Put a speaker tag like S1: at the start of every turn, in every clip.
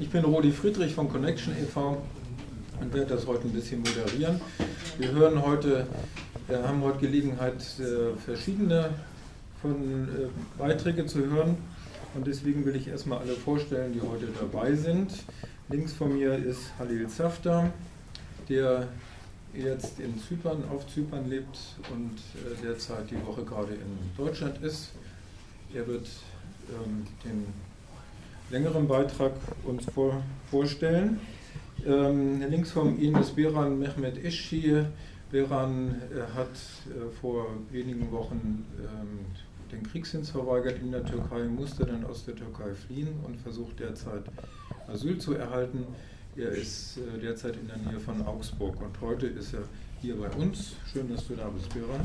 S1: Ich bin Rudi Friedrich von Connection e.V. und werde das heute ein bisschen moderieren. Wir hören heute, wir haben heute Gelegenheit, äh, verschiedene von äh, Beiträge zu hören. Und deswegen will ich erstmal alle vorstellen, die heute dabei sind. Links von mir ist Halil Zafta, der jetzt in Zypern, auf Zypern lebt und äh, derzeit die Woche gerade in Deutschland ist. Er wird ähm, den längeren Beitrag uns vor, vorstellen. Ähm, links von Ihnen ist Beran Mehmet Ischi. Beran äh, hat äh, vor wenigen Wochen ähm, den Kriegshins verweigert in der Türkei, musste dann aus der Türkei fliehen und versucht derzeit Asyl zu erhalten. Er ist äh, derzeit in der Nähe von Augsburg und heute ist er hier bei uns. Schön, dass du da bist, Beran.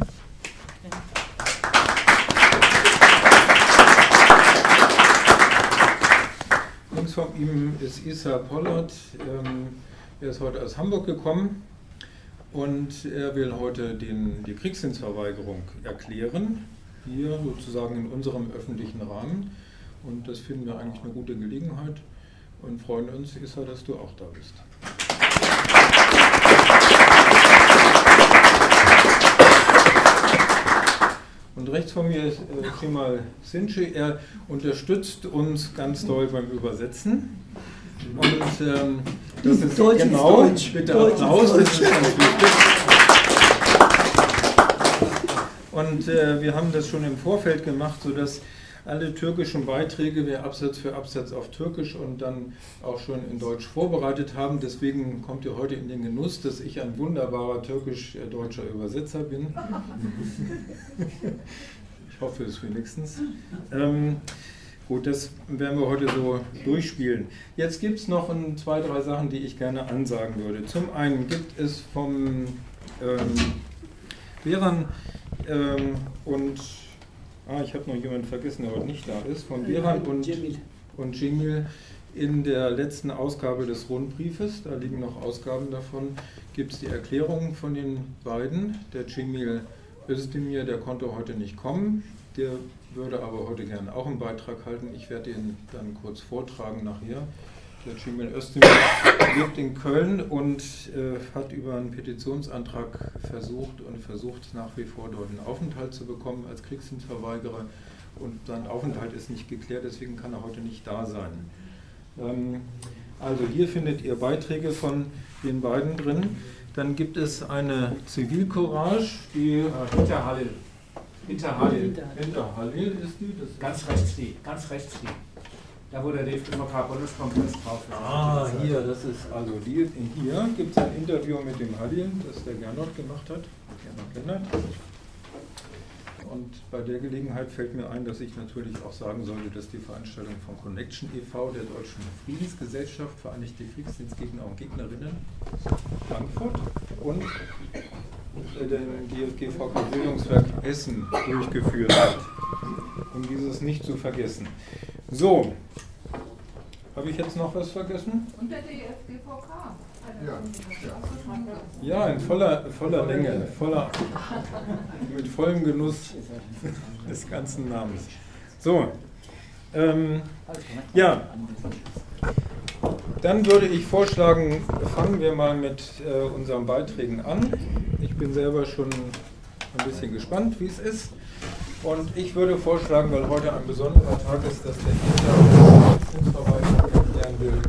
S1: Links von ihm ist Isa Pollard. Ähm, er ist heute aus Hamburg gekommen und er will heute den, die Kriegsdienstverweigerung erklären, hier sozusagen in unserem öffentlichen Rahmen. Und das finden wir eigentlich eine gute Gelegenheit und freuen uns, Isa, dass du auch da bist. Und rechts von mir ist äh, Kemal Sinci. Er unterstützt uns ganz doll beim Übersetzen. Und ähm, das ist Deutsch genau, ist Deutsch. bitte Deutsch Applaus, das ist ganz wichtig. Und äh, wir haben das schon im Vorfeld gemacht, sodass alle türkischen Beiträge wir Absatz für Absatz auf Türkisch und dann auch schon in Deutsch vorbereitet haben. Deswegen kommt ihr heute in den Genuss, dass ich ein wunderbarer türkisch-deutscher Übersetzer bin. ich hoffe es wenigstens. Ähm, gut, das werden wir heute so durchspielen. Jetzt gibt es noch ein, zwei, drei Sachen, die ich gerne ansagen würde. Zum einen gibt es vom ähm, Beran ähm, und Ah, ich habe noch jemanden vergessen, der heute nicht da ist. Von Beran und, und Jimil in der letzten Ausgabe des Rundbriefes, da liegen noch Ausgaben davon, gibt es die Erklärungen von den beiden. Der Cemil Özdemir, der konnte heute nicht kommen, der würde aber heute gerne auch einen Beitrag halten. Ich werde ihn dann kurz vortragen nachher. Der Cemil Özdemir lebt in Köln und äh, hat über einen Petitionsantrag versucht und versucht nach wie vor dort einen Aufenthalt zu bekommen als Kriegsdienstverweigerer. Und sein Aufenthalt ist nicht geklärt, deswegen kann er heute nicht da sein. Ähm, also hier findet ihr Beiträge von den beiden drin. Dann gibt es eine Zivilcourage, die äh,
S2: hinter Halil.
S1: Hinter Halil. Hinter Halil
S2: ist die. Das ganz rechts die, ganz rechts die. Da wo der DFB-Bundeskongress drauf ist.
S1: Ah, hier, das ist also die, hier gibt es ein Interview mit dem Halil, das der Gernot gemacht hat. Gernot Lennart. Und bei der Gelegenheit fällt mir ein, dass ich natürlich auch sagen sollte, dass die Veranstaltung von Connection e.V., der Deutschen Friedensgesellschaft, Vereinigte Kriegsdienstgegner und Gegnerinnen, Frankfurt und dem DFGVK Bildungswerk Essen durchgeführt hat, um dieses nicht zu vergessen. So, habe ich jetzt noch was vergessen? Und der DFGVK. Ja, in voller, voller Länge, voller, mit vollem Genuss des ganzen Namens. So, ähm, ja, dann würde ich vorschlagen, fangen wir mal mit äh, unseren Beiträgen an. Ich bin selber schon ein bisschen gespannt, wie es ist. Und ich würde vorschlagen, weil heute ein besonderer Tag ist, dass der Hintergrundverwaltung erklären will,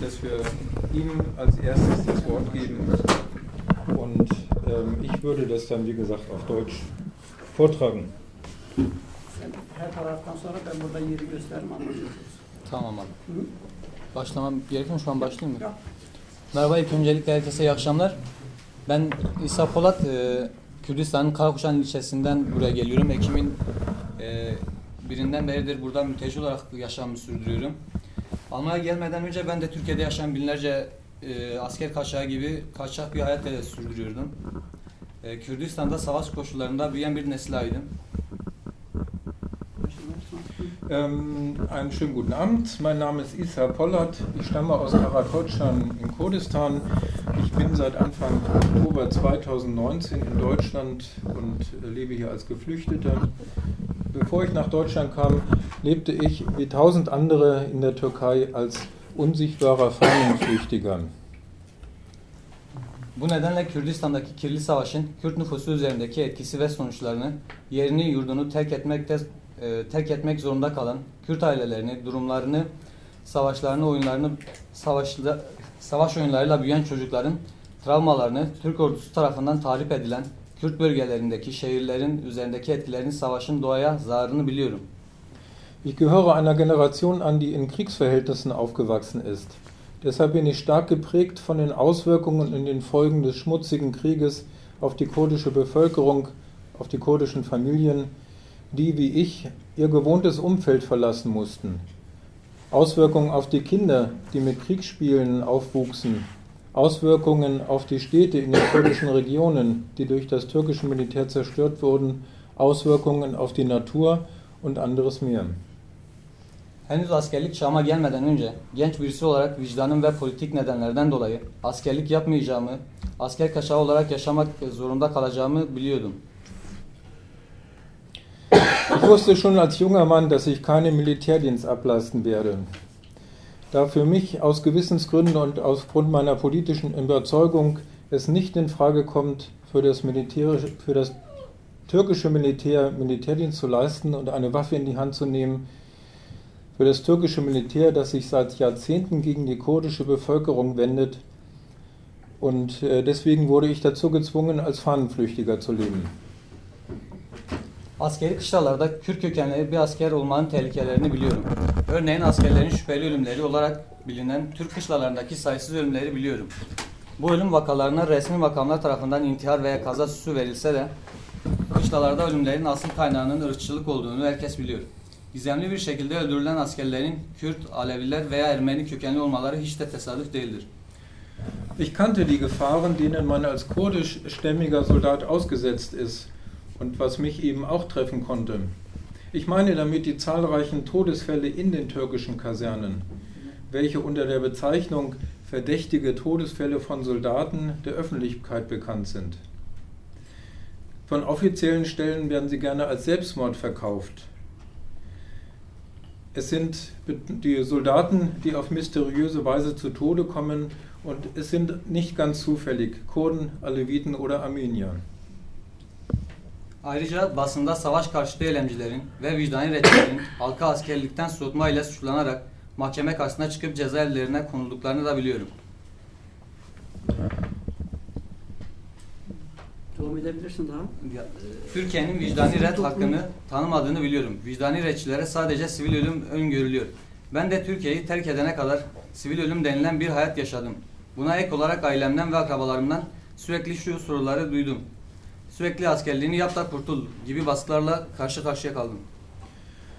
S1: dass wir ihm als erstes das Wort geben. Und ähm, ich würde das dann, wie gesagt, auf Deutsch vortragen.
S3: Tamam abi. Başlamam gerekiyor mu? Şu an başlayayım mı? Merhaba ilk öncelikle herkese iyi akşamlar. Ben İsa Polat, e, Kürdistan'ın Karakuşan ilçesinden buraya geliyorum. Ekim'in e, birinden beridir burada mülteci olarak yaşamımı sürdürüyorum. Almanya gelmeden önce ben de Türkiye'de yaşayan binlerce e, asker kaçağı gibi kaçak bir hayat sürdürüyordum. E, Kürdistan'da savaş koşullarında büyüyen bir nesil aydım.
S1: Ähm, einen schönen guten Abend. Mein Name ist Isa Pollert. Ich stamme aus Karakotscha in Kurdistan. Ich bin seit Anfang Oktober 2019 in Deutschland und lebe hier als Geflüchteter. Bevor ich nach Deutschland kam, lebte ich wie tausend andere in der Türkei als unsichtbarer Fahnenflüchtiger.
S3: Bu nedenle Kürdistan'daki kirli savaşın Kürt nüfusu üzerindeki etkisi ve sonuçlarını yerini yurdunu terk etmekte e, terk etmek zorunda kalan Kürt ailelerini, durumlarını, savaşlarını, oyunlarını, savaşla, savaş oyunlarıyla büyüyen çocukların travmalarını Türk ordusu tarafından tahrip edilen Kürt bölgelerindeki şehirlerin üzerindeki etkilerini savaşın doğaya zararını biliyorum.
S1: Ich gehöre einer Generation an, die in Kriegsverhältnissen aufgewachsen ist. Deshalb bin ich stark geprägt von den Auswirkungen und den Folgen des schmutzigen Krieges auf die kurdische Bevölkerung, auf die kurdischen Familien, die wie ich ihr gewohntes Umfeld verlassen mussten. Auswirkungen auf die Kinder, die mit Kriegsspielen aufwuchsen, Auswirkungen auf die Städte in den kurdischen Regionen, die durch das türkische Militär zerstört wurden, Auswirkungen auf die Natur und anderes mehr.
S3: Henüz askerlik çağıma gelmeden önce genç birisi olarak vicdanım ve politik nedenlerden dolayı askerlik yapmayacağımı, asker kaçağı olarak yaşamak zorunda kalacağımı biliyordum.
S1: Ich wusste schon als junger Mann, dass ich keinen Militärdienst ableisten werde. Da für mich aus Gewissensgründen und aufgrund meiner politischen Überzeugung es nicht in Frage kommt, für das, für das türkische Militär Militärdienst zu leisten und eine Waffe in die Hand zu nehmen, für das türkische Militär, das sich seit Jahrzehnten gegen die kurdische Bevölkerung wendet. Und äh, deswegen wurde ich dazu gezwungen, als Fahnenflüchtiger zu leben.
S3: Askeri kışlalarda Kürt kökenli bir asker olmanın tehlikelerini biliyorum. Örneğin askerlerin şüpheli ölümleri olarak bilinen Türk kışlalarındaki sayısız ölümleri biliyorum. Bu ölüm vakalarına resmi makamlar tarafından intihar veya kaza süsü verilse de kışlalarda ölümlerin asıl kaynağının ırkçılık olduğunu herkes biliyor. Gizemli bir şekilde öldürülen askerlerin Kürt, Aleviler veya Ermeni kökenli olmaları hiç de tesadüf değildir.
S1: Ich kannte die Gefahren, denen man als kurdischstämmiger Soldat ausgesetzt ist und was mich eben auch treffen konnte. Ich meine damit die zahlreichen Todesfälle in den türkischen Kasernen, welche unter der Bezeichnung verdächtige Todesfälle von Soldaten der Öffentlichkeit bekannt sind. Von offiziellen Stellen werden sie gerne als Selbstmord verkauft. Es sind die Soldaten, die auf mysteriöse Weise zu Tode kommen und es sind nicht ganz zufällig Kurden, Aleviten oder Armenier.
S3: Ayrıca basında savaş karşıtı eylemcilerin ve vicdani retçilerin halka askerlikten soğutma ile suçlanarak mahkeme karşısına çıkıp cezaevlerine konulduklarını da biliyorum.
S4: Devam edebilirsin daha.
S3: Türkiye'nin vicdani ret hakkını tanımadığını biliyorum. Vicdani retçilere sadece sivil ölüm öngörülüyor. Ben de Türkiye'yi terk edene kadar sivil ölüm denilen bir hayat yaşadım. Buna ek olarak ailemden ve akrabalarımdan sürekli şu soruları duydum. Sürekli askerliğini yap da kurtul gibi baskılarla karşı karşıya kaldım.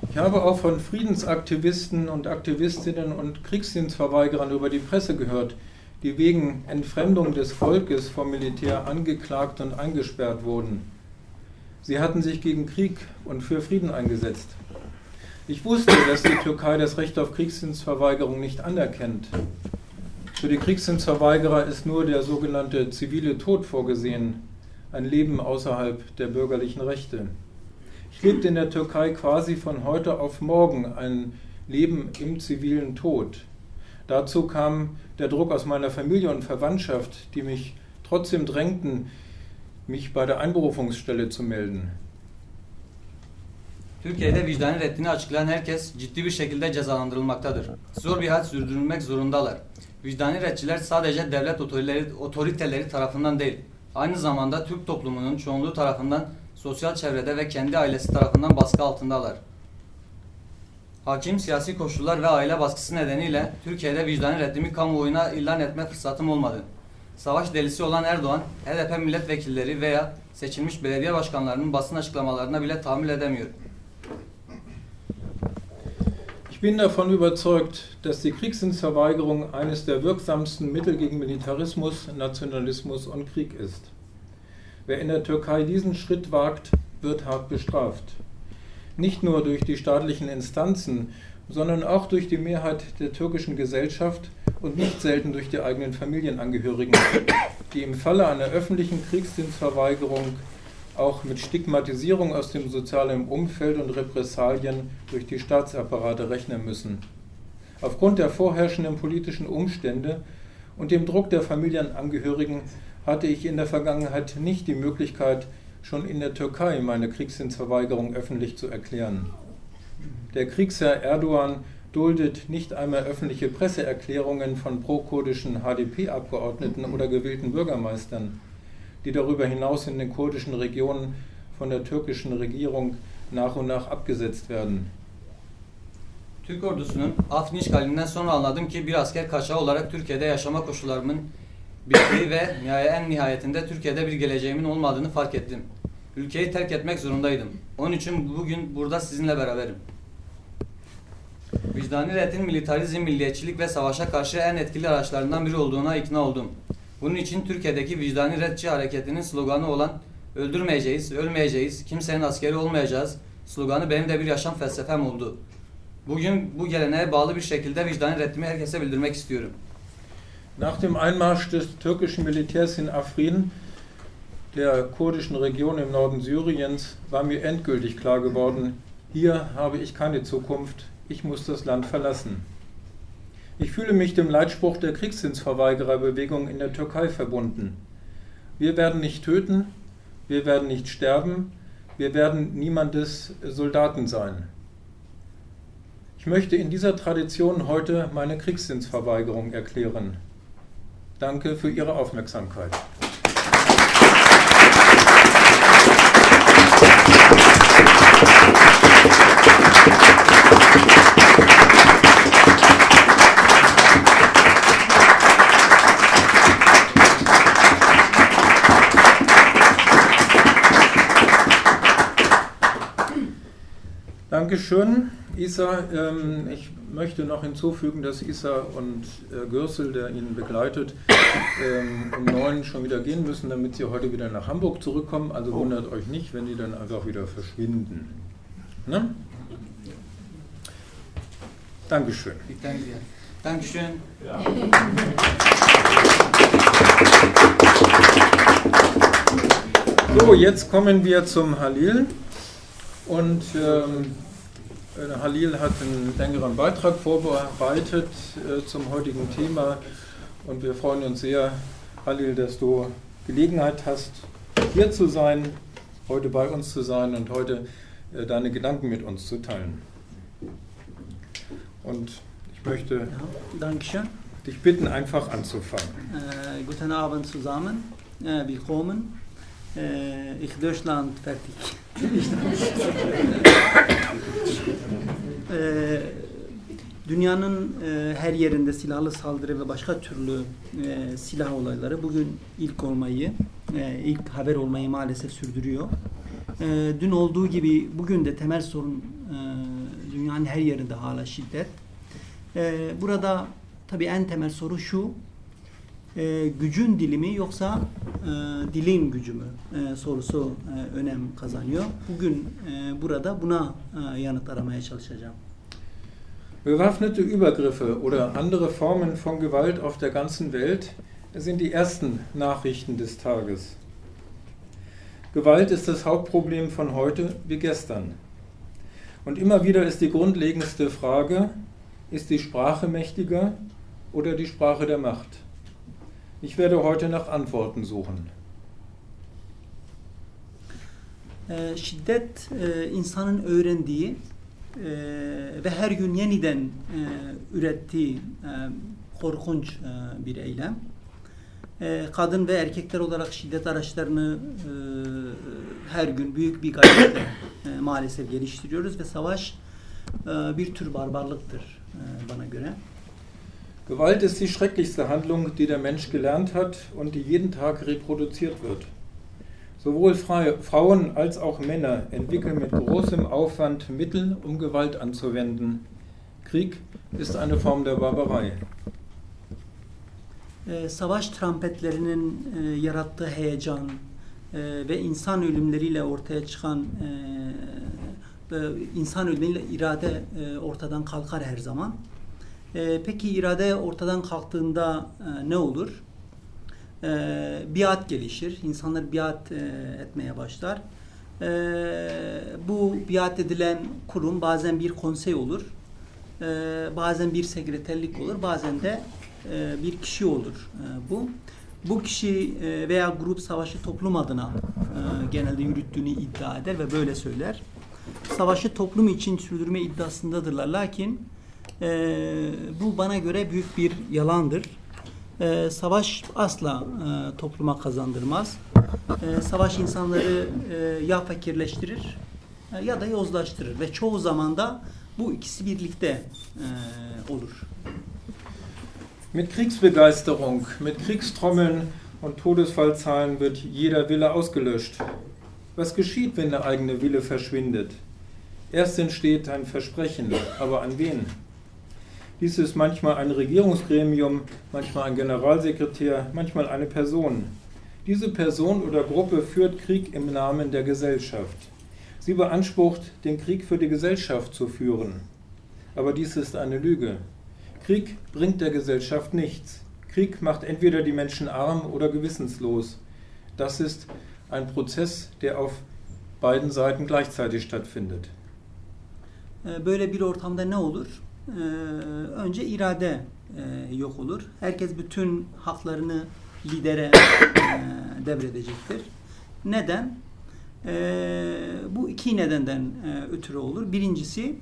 S1: Ich habe auch von Friedensaktivisten und Aktivistinnen und Kriegsdienstverweigerern über die Presse gehört, die wegen Entfremdung des Volkes vom Militär angeklagt und eingesperrt wurden. Sie hatten sich gegen Krieg und für Frieden eingesetzt. Ich wusste, dass die Türkei das Recht auf Kriegsdienstverweigerung nicht anerkennt. Für die Kriegsdienstverweigerer ist nur der sogenannte zivile Tod vorgesehen, ein Leben außerhalb der bürgerlichen Rechte. Ich lebte in der Türkei quasi von heute auf morgen ein Leben im zivilen Tod. Dazu kam der Druck aus meiner Familie und Verwandtschaft, die mich trotzdem drängten, mich bei der Einberufungsstelle zu melden.
S3: Türkiye'de vicdani reddini açıklayan herkes ciddi bir şekilde cezalandırılmaktadır. Zor bir hayat sürdürülmek zorundalar. Vicdani retçiler sadece devlet otoriteleri, otoriteleri tarafından değil, aynı zamanda Türk toplumunun çoğunluğu tarafından sosyal çevrede ve kendi ailesi tarafından baskı altındalar. Hakim siyasi koşullar ve aile baskısı nedeniyle Türkiye'de vicdani reddimi kamuoyuna ilan etme fırsatım olmadı. Savaş delisi olan Erdoğan, HDP milletvekilleri veya seçilmiş belediye başkanlarının basın açıklamalarına bile tahammül edemiyor.
S1: Ich bin davon überzeugt, dass die Kriegsdienstverweigerung eines der wirksamsten Mittel gegen Militarismus, Nationalismus und Krieg ist. Wer in der Türkei diesen Schritt wagt, wird hart bestraft. Nicht nur durch die staatlichen Instanzen, sondern auch durch die Mehrheit der türkischen Gesellschaft und nicht selten durch die eigenen Familienangehörigen, die im Falle einer öffentlichen Kriegsdienstverweigerung auch mit Stigmatisierung aus dem sozialen Umfeld und Repressalien durch die Staatsapparate rechnen müssen. Aufgrund der vorherrschenden politischen Umstände und dem Druck der Familienangehörigen hatte ich in der Vergangenheit nicht die Möglichkeit, schon in der Türkei meine Kriegsdienstverweigerung öffentlich zu erklären. Der Kriegsherr Erdogan duldet nicht einmal öffentliche Presseerklärungen von prokurdischen HDP-Abgeordneten oder gewählten Bürgermeistern, die darüber hinaus in den kurdischen Regionen von der türkischen Regierung nach und nach abgesetzt werden.
S3: Türk ordusunun Afrin işgalinden sonra anladım ki bir asker kaçağı olarak Türkiye'de yaşama koşullarımın bittiği ve en nihayetinde Türkiye'de bir geleceğimin olmadığını fark ettim. Ülkeyi terk etmek zorundaydım. Onun için bugün burada sizinle beraberim. Vicdani reddin militarizm, milliyetçilik ve savaşa karşı en etkili araçlarından biri olduğuna ikna oldum. Bunun için Türkiye'deki vicdani redçi hareketinin sloganı olan öldürmeyeceğiz, ölmeyeceğiz, kimsenin askeri olmayacağız sloganı benim de bir yaşam felsefem oldu. Bugün bu geleneğe bağlı bir şekilde vicdani reddimi herkese bildirmek istiyorum.
S1: Nach dem Einmarsch des türkischen Militärs in Afrin, der kurdischen Region im Norden Syriens, war mir endgültig klar geworden, hier habe ich keine Zukunft, ich muss das Land verlassen. Ich fühle mich dem Leitspruch der Kriegsdienstverweigererbewegung in der Türkei verbunden. Wir werden nicht töten, wir werden nicht sterben, wir werden niemandes Soldaten sein. Ich möchte in dieser Tradition heute meine Kriegsdienstverweigerung erklären. Danke für Ihre Aufmerksamkeit. Dankeschön, Isa. Ähm, ich möchte noch hinzufügen, dass Isa und äh, Gürsel, der ihn begleitet, ähm, um neun schon wieder gehen müssen, damit sie heute wieder nach Hamburg zurückkommen. Also wundert euch nicht, wenn die dann einfach wieder verschwinden. Ne? Dankeschön.
S3: Ich danke dir. Dankeschön. Ja.
S1: So, jetzt kommen wir zum Halil. Und ähm, äh, Halil hat einen längeren Beitrag vorbereitet äh, zum heutigen Thema. Und wir freuen uns sehr, Halil, dass du Gelegenheit hast, hier zu sein, heute bei uns zu sein und heute äh, deine Gedanken mit uns zu teilen. Und ich möchte
S4: ja,
S1: dich bitten, einfach anzufangen.
S4: Äh, guten Abend zusammen, äh, willkommen. Äh, ich Deutschland fertig. Ee, dünyanın e, her yerinde silahlı saldırı ve başka türlü e, silah olayları bugün ilk olmayı, e, ilk haber olmayı maalesef sürdürüyor. E, dün olduğu gibi bugün de temel sorun e, dünyanın her yerinde hala şiddet. E, burada tabii en temel soru şu, e, gücün dilimi yoksa e, dilin gücü mü e, sorusu e, önem kazanıyor. Bugün e, burada buna e, yanıt aramaya çalışacağım.
S1: Bewaffnete Übergriffe oder andere Formen von Gewalt auf der ganzen Welt sind die ersten Nachrichten des Tages. Gewalt ist das Hauptproblem von heute wie gestern. Und immer wieder ist die grundlegendste Frage, ist die Sprache mächtiger oder die Sprache der Macht? Ich werde heute nach Antworten suchen.
S4: Ee, şiddet e, insanın öğrendiği e, ve her gün yeniden e, ürettiği korkunç bir eylem. kadın ve erkekler olarak şiddet araçlarını her gün büyük bir gayretle maalesef geliştiriyoruz ve savaş bir tür barbarlıktır bana göre.
S1: Gewalt ist die schrecklichste Handlung, die der Mensch gelernt hat und die jeden Tag reproduziert wird. Sowohl Frauen als auch Männer entwickeln mit großem Aufwand Mittel, um Gewalt anzuwenden. Krieg ist eine Form der Barbarei.
S4: Ee, savaş trampetlerinin e, yarattığı heyecan e, ve insan ölümleriyle ortaya çıkan e, insan ölümleriyle irade ortadan kalkar her zaman. E, peki irade ortadan kalktığında e, ne olur? E, biat gelişir. İnsanlar biat e, etmeye başlar. E, bu biat edilen kurum bazen bir konsey olur. e, bazen bir sekreterlik olur, bazen de e, bir kişi olur e, bu. Bu kişi e, veya grup savaşı toplum adına e, genelde yürüttüğünü iddia eder ve böyle söyler. Savaşı toplum için sürdürme iddiasındadırlar. Lakin e, bu bana göre büyük bir yalandır. E, savaş asla e, topluma kazandırmaz. E, savaş insanları e, ya fakirleştirir e, ya da yozlaştırır ve çoğu zaman da bu ikisi birlikte e, olur.
S1: Mit Kriegsbegeisterung, mit Kriegstrommeln und Todesfallzahlen wird jeder Wille ausgelöscht. Was geschieht, wenn der eigene Wille verschwindet? Erst entsteht ein Versprechen, aber an wen? Dies ist manchmal ein Regierungsgremium, manchmal ein Generalsekretär, manchmal eine Person. Diese Person oder Gruppe führt Krieg im Namen der Gesellschaft. Sie beansprucht, den Krieg für die Gesellschaft zu führen. Aber dies ist eine Lüge. Krieg bringt der Gesellschaft nichts. Krieg macht entweder die Menschen arm oder gewissenslos. Das ist ein Prozess, der auf beiden Seiten gleichzeitig stattfindet.
S4: Böyle bir ortamda ne olur? Ee, önce irade e, yok olur. Herkes bütün haklarını lidere e, devredecektir. Neden? E, bu iki nedenden e, ötürü olur. Birincisi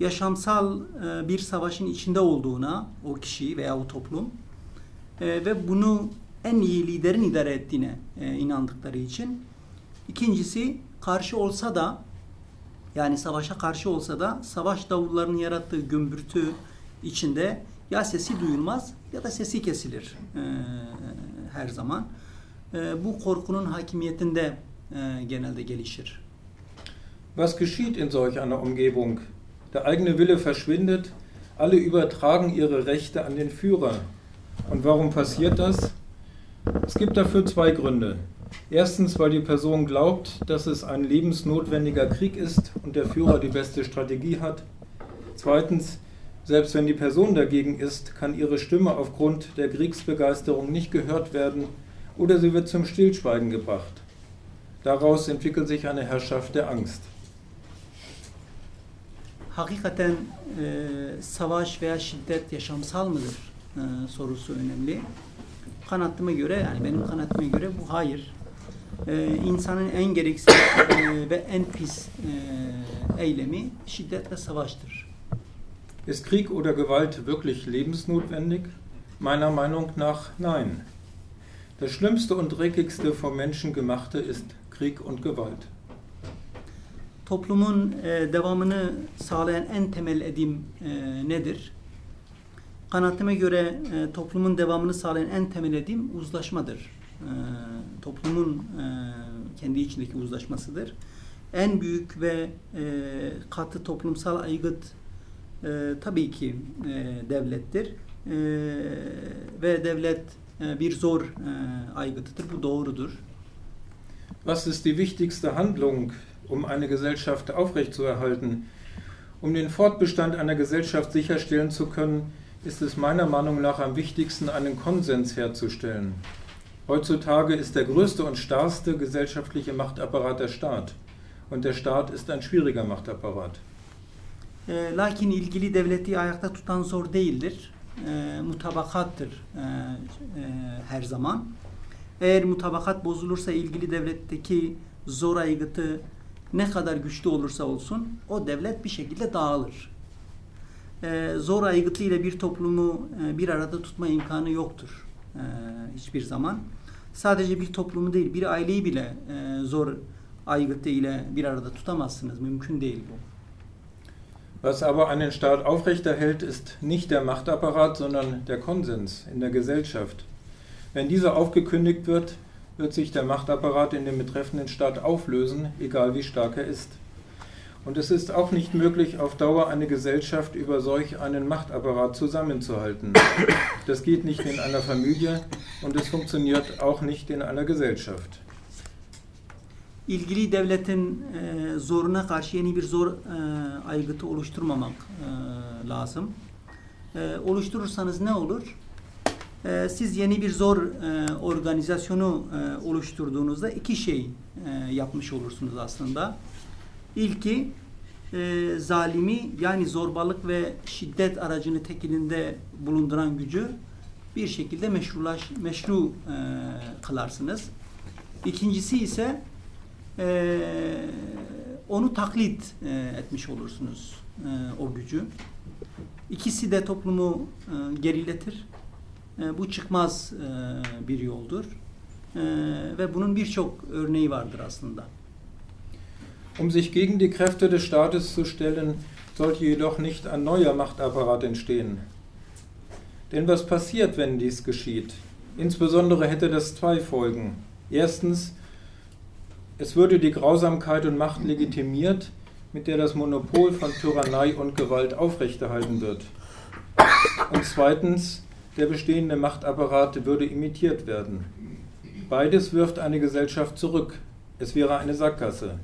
S4: yaşamsal bir savaşın içinde olduğuna o kişi veya o toplum ve bunu en iyi liderin idare ettiğine inandıkları için. İkincisi karşı olsa da yani savaşa karşı olsa da savaş davullarının yarattığı gümbürtü içinde ya sesi duyulmaz ya da sesi kesilir e, her zaman. E, bu korkunun hakimiyetinde e, genelde gelişir.
S1: Was geschieht in solch einer Umgebung? Der eigene Wille verschwindet, alle übertragen ihre Rechte an den Führer. Und warum passiert das? Es gibt dafür zwei Gründe. Erstens, weil die Person glaubt, dass es ein lebensnotwendiger Krieg ist und der Führer die beste Strategie hat. Zweitens, selbst wenn die Person dagegen ist, kann ihre Stimme aufgrund der Kriegsbegeisterung nicht gehört werden oder sie wird zum Stillschweigen gebracht. Daraus entwickelt sich eine Herrschaft der Angst.
S4: Hakikaten e, savaş veya şiddet yaşamsal mıdır e, sorusu önemli. Kanaatıma göre yani benim kanaatıma göre bu hayır. E, insanın en gereksiz e, ve en pis e, eylemi şiddet ve savaştır.
S1: Ist Krieg oder Gewalt wirklich lebensnotwendig? Meiner Meinung nach nein. Das Schlimmste und Dreckigste vom Menschen gemachte ist Krieg und Gewalt.
S4: Toplumun e, devamını sağlayan en temel edim e, nedir? Kanaatıma göre e, toplumun devamını sağlayan en temel edim uzlaşmadır. E, toplumun e, kendi içindeki uzlaşmasıdır. En büyük ve e, katı toplumsal aygıt tabii ki devlettir. Ve devlet bir zor aygıtıdır. Bu doğrudur.
S1: Was ist die wichtigste Handlung, um eine Gesellschaft aufrechtzuerhalten? Um den Fortbestand einer Gesellschaft sicherstellen zu können, ist es meiner Meinung nach am wichtigsten, einen Konsens herzustellen. Heutzutage ist der größte und starrste gesellschaftliche Machtapparat der Staat. Und der Staat ist ein schwieriger Machtapparat.
S4: E, lakin ilgili devleti ayakta tutan zor değildir. E, mutabakattır e, e, her zaman. Eğer mutabakat bozulursa ilgili devletteki zor aygıtı ne kadar güçlü olursa olsun o devlet bir şekilde dağılır. E, zor aygıtı ile bir toplumu e, bir arada tutma imkanı yoktur e, hiçbir zaman. Sadece bir toplumu değil bir aileyi bile e, zor aygıtı ile bir arada tutamazsınız. Mümkün değil bu.
S1: Was aber einen Staat aufrechterhält, ist nicht der Machtapparat, sondern der Konsens in der Gesellschaft. Wenn dieser aufgekündigt wird, wird sich der Machtapparat in dem betreffenden Staat auflösen, egal wie stark er ist. Und es ist auch nicht möglich, auf Dauer eine Gesellschaft über solch einen Machtapparat zusammenzuhalten. Das geht nicht in einer Familie und es funktioniert auch nicht in einer Gesellschaft.
S4: ilgili devletin e, zoruna karşı yeni bir zor e, aygıtı oluşturmamak e, lazım. E, oluşturursanız ne olur? E, siz yeni bir zor e, organizasyonu e, oluşturduğunuzda iki şey e, yapmış olursunuz aslında. İlki e, zalimi yani zorbalık ve şiddet aracını tek elinde bulunduran gücü bir şekilde meşrulaş, meşru e, kılarsınız. İkincisi ise e, onu taklit e, etmiş olursunuz e, o gücü. İkisi de toplumu e, geriletir. E, bu çıkmaz e, bir yoldur. E, ve bunun birçok örneği vardır aslında.
S1: Um sich gegen die Kräfte des Staates zu stellen, sollte jedoch nicht ein neuer Machtapparat entstehen. Denn was passiert, wenn dies geschieht? Insbesondere hätte das zwei Folgen. Erstens, es würde die Grausamkeit und Macht legitimiert, mit der das Monopol von Tyrannei und Gewalt aufrechterhalten wird. Und zweitens, der bestehende Machtapparat würde imitiert werden. Beides wirft eine Gesellschaft zurück. Es wäre eine Sackgasse.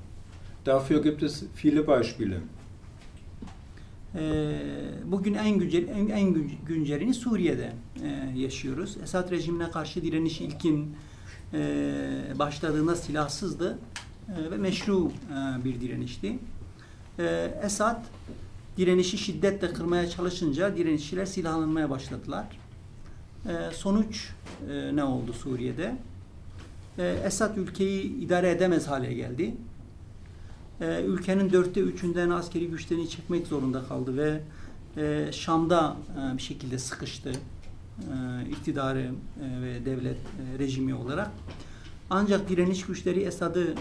S1: Dafür gibt es viele Beispiele.
S4: Bugün en güncel en, en güncelini Suriye'de e, yaşıyoruz. Esad rejimine karşı direniş ilkin e, başladığında silahsızdı e, ve meşru bir direnişti. Esad direnişi şiddetle kırmaya çalışınca direnişçiler silahlanmaya başladılar. Sonuç ne oldu Suriye'de? Esad ülkeyi idare edemez hale geldi e, ülkenin dörtte üçünden askeri güçlerini çekmek zorunda kaldı ve e, Şam'da e, bir şekilde sıkıştı e, iktidarı e, ve devlet e, rejimi olarak. Ancak direniş güçleri Esad'ı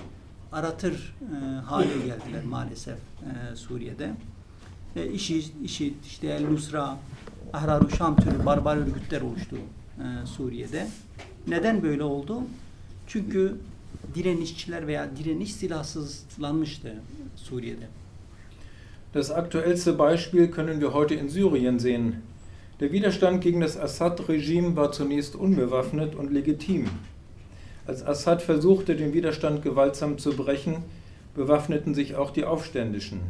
S4: aratır e, hale geldiler maalesef e, Suriye'de. E, işi, işi işte El Nusra, Ahrar-ı Şam türü barbar örgütler oluştu e, Suriye'de. Neden böyle oldu? Çünkü direnişçiler veya direniş silahsızlanmıştı Suriye'de.
S1: Das aktuellste Beispiel können wir heute in Syrien sehen. Der Widerstand gegen das Assad-Regime war zunächst unbewaffnet und legitim. Als Assad versuchte, den Widerstand gewaltsam zu brechen, bewaffneten sich auch die Aufständischen.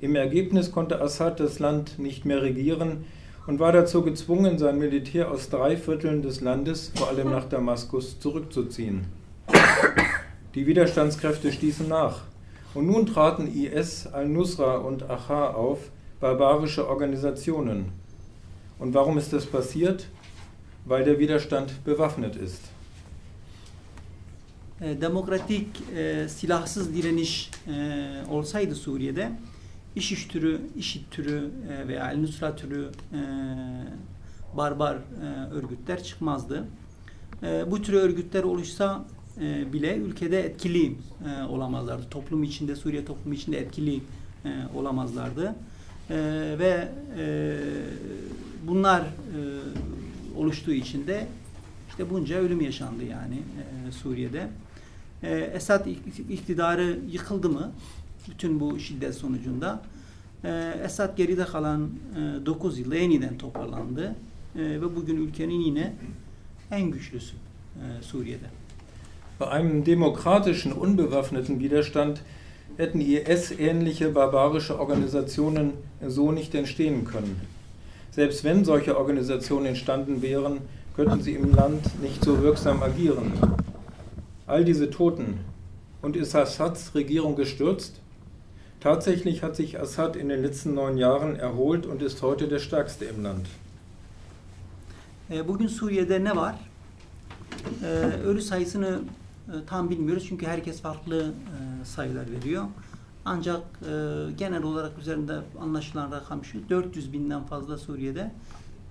S1: Im Ergebnis konnte Assad das Land nicht mehr regieren und war dazu gezwungen, sein Militär aus drei Vierteln des Landes, vor allem nach Damaskus, zurückzuziehen. Die Widerstandskräfte stießen nach. Und nun traten IS, Al-Nusra und Achar auf, barbarische Organisationen. Und warum ist das passiert? Weil der Widerstand bewaffnet ist.
S4: E, demokratik e, silahsız direniş e, olsaydı Suriye'de IŞİŞ türü, IŞİD türü e, veya El-Nusra türü e, barbar e, örgütler çıkmazdı. E, bu tür örgütler oluşsa e, bile ülkede etkili e, olamazlardı. Toplum içinde, Suriye toplumu içinde etkili e, olamazlardı. E, ve bunlar oluştuğu için de işte bunca ölüm yaşandı yani Suriye'de. E, Esad iktidarı yıkıldı mı? Bütün bu şiddet sonucunda. E, Esad geride kalan e, 9 yılda yeniden toparlandı. Ve bugün ülkenin yine en güçlüsü Suriye'de.
S1: Bei einem demokratischen, unbewaffneten Widerstand hätten IS-ähnliche barbarische Organisationen so nicht entstehen können. Selbst wenn solche Organisationen entstanden wären, könnten sie im Land nicht so wirksam agieren. All diese Toten. Und ist Assads Regierung gestürzt? Tatsächlich hat sich Assad in den letzten neun Jahren erholt und ist heute der stärkste im Land.
S4: Bugün Suriye'de ne var? Ölü sayısını E, tam bilmiyoruz çünkü herkes farklı e, sayılar veriyor. Ancak e, genel olarak üzerinde anlaşılan rakam şu 400 binden fazla Suriye'de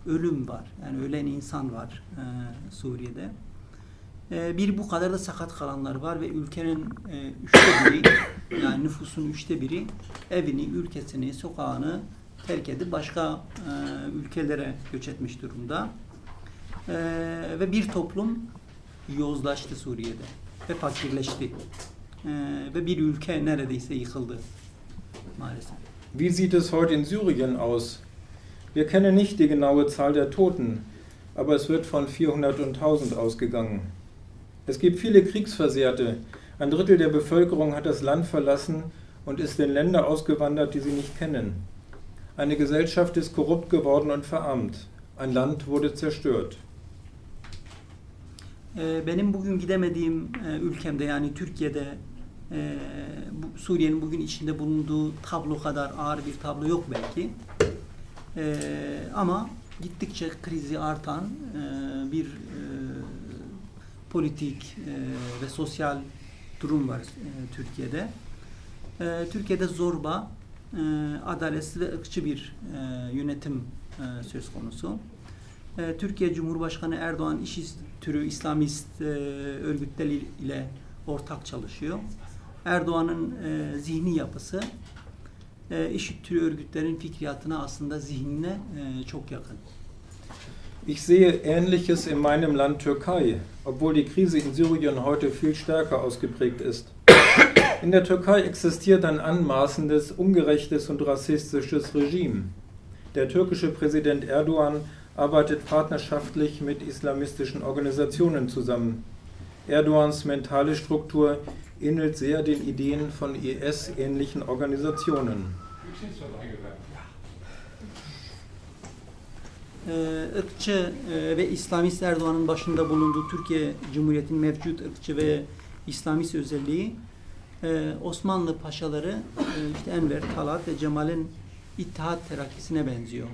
S4: ölüm var. Yani ölen insan var Suriye'de. bir bu kadar da sakat kalanlar var ve ülkenin üçte biri yani nüfusun üçte biri evini, ülkesini, sokağını terk edip başka ülkelere göç etmiş durumda. ve bir toplum yozlaştı Suriye'de ve fakirleşti. Ee, ve bir ülke neredeyse yıkıldı maalesef.
S1: Wie sieht es heute in Syrien aus? Wir kennen nicht die genaue Zahl der Toten, aber es wird von 400 und 1000 ausgegangen. Es gibt viele Kriegsversehrte. Ein Drittel der Bevölkerung hat das Land verlassen und ist in Länder ausgewandert, die sie nicht kennen. Eine Gesellschaft ist korrupt geworden und verarmt. Ein Land wurde zerstört.
S4: Ee, benim bugün gidemediğim e, ülkemde yani Türkiye'de e, Suriye'nin bugün içinde bulunduğu tablo kadar ağır bir tablo yok belki. E, ama gittikçe krizi artan e, bir politik ve sosyal durum var Türkiye'de. Türkiye'de zorba, adaletsiz ve ırkçı bir yönetim söz konusu. E, Türkiye Cumhurbaşkanı Erdoğan iş türü İslamist e, ile ortak çalışıyor. Erdoğan'ın e, zihni yapısı e, türü örgütlerin fikriyatına aslında zihnine e, çok yakın.
S1: Ich sehe Ähnliches in meinem Land Türkei, obwohl die Krise in Syrien heute viel stärker ausgeprägt ist. In der Türkei existiert ein anmaßendes, ungerechtes und rassistisches Regime. Der türkische Präsident Erdogan arbeitet partnerschaftlich mit islamistischen Organisationen zusammen. Erdogans mentale Struktur ähnelt sehr den Ideen von IS-ähnlichen Organisationen.
S4: Ee, ırkçı e, ve İslamist Erdoğan'ın başında bulunduğu Türkiye Cumhuriyeti'nin mevcut ırkçı ve İslamist özelliği e, Osmanlı paşaları e, işte Enver, Talat ve Cemal'in İttihat terakkisine benziyor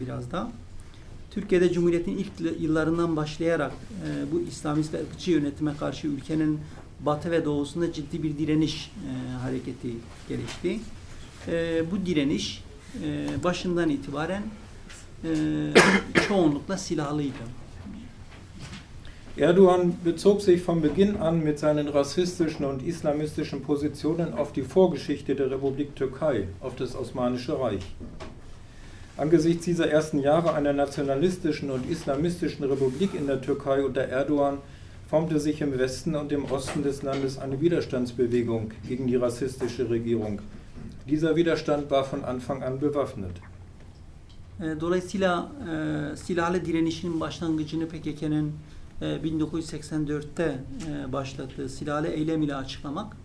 S4: biraz da. Türkiye'de Cumhuriyet'in ilk yıllarından başlayarak bu İslamist ve ırkçı yönetime karşı ülkenin batı ve doğusunda ciddi bir direniş hareketi gelişti. bu direniş başından itibaren çoğunlukla silahlıydı.
S1: Erdogan bezog sich von Beginn an mit seinen rassistischen und islamistischen Positionen auf die Vorgeschichte der Republik Türkei, auf das Osmanische Reich. Angesichts dieser ersten Jahre einer nationalistischen und islamistischen Republik in der Türkei unter Erdogan formte sich im Westen und im Osten des Landes eine Widerstandsbewegung gegen die rassistische Regierung. Dieser Widerstand war von Anfang an bewaffnet.
S4: Dolayısıyla e, silahlı direnişin başlangıcını PKK'nın e, 1984'te e, başlattığı silahlı eylem ile açıklamak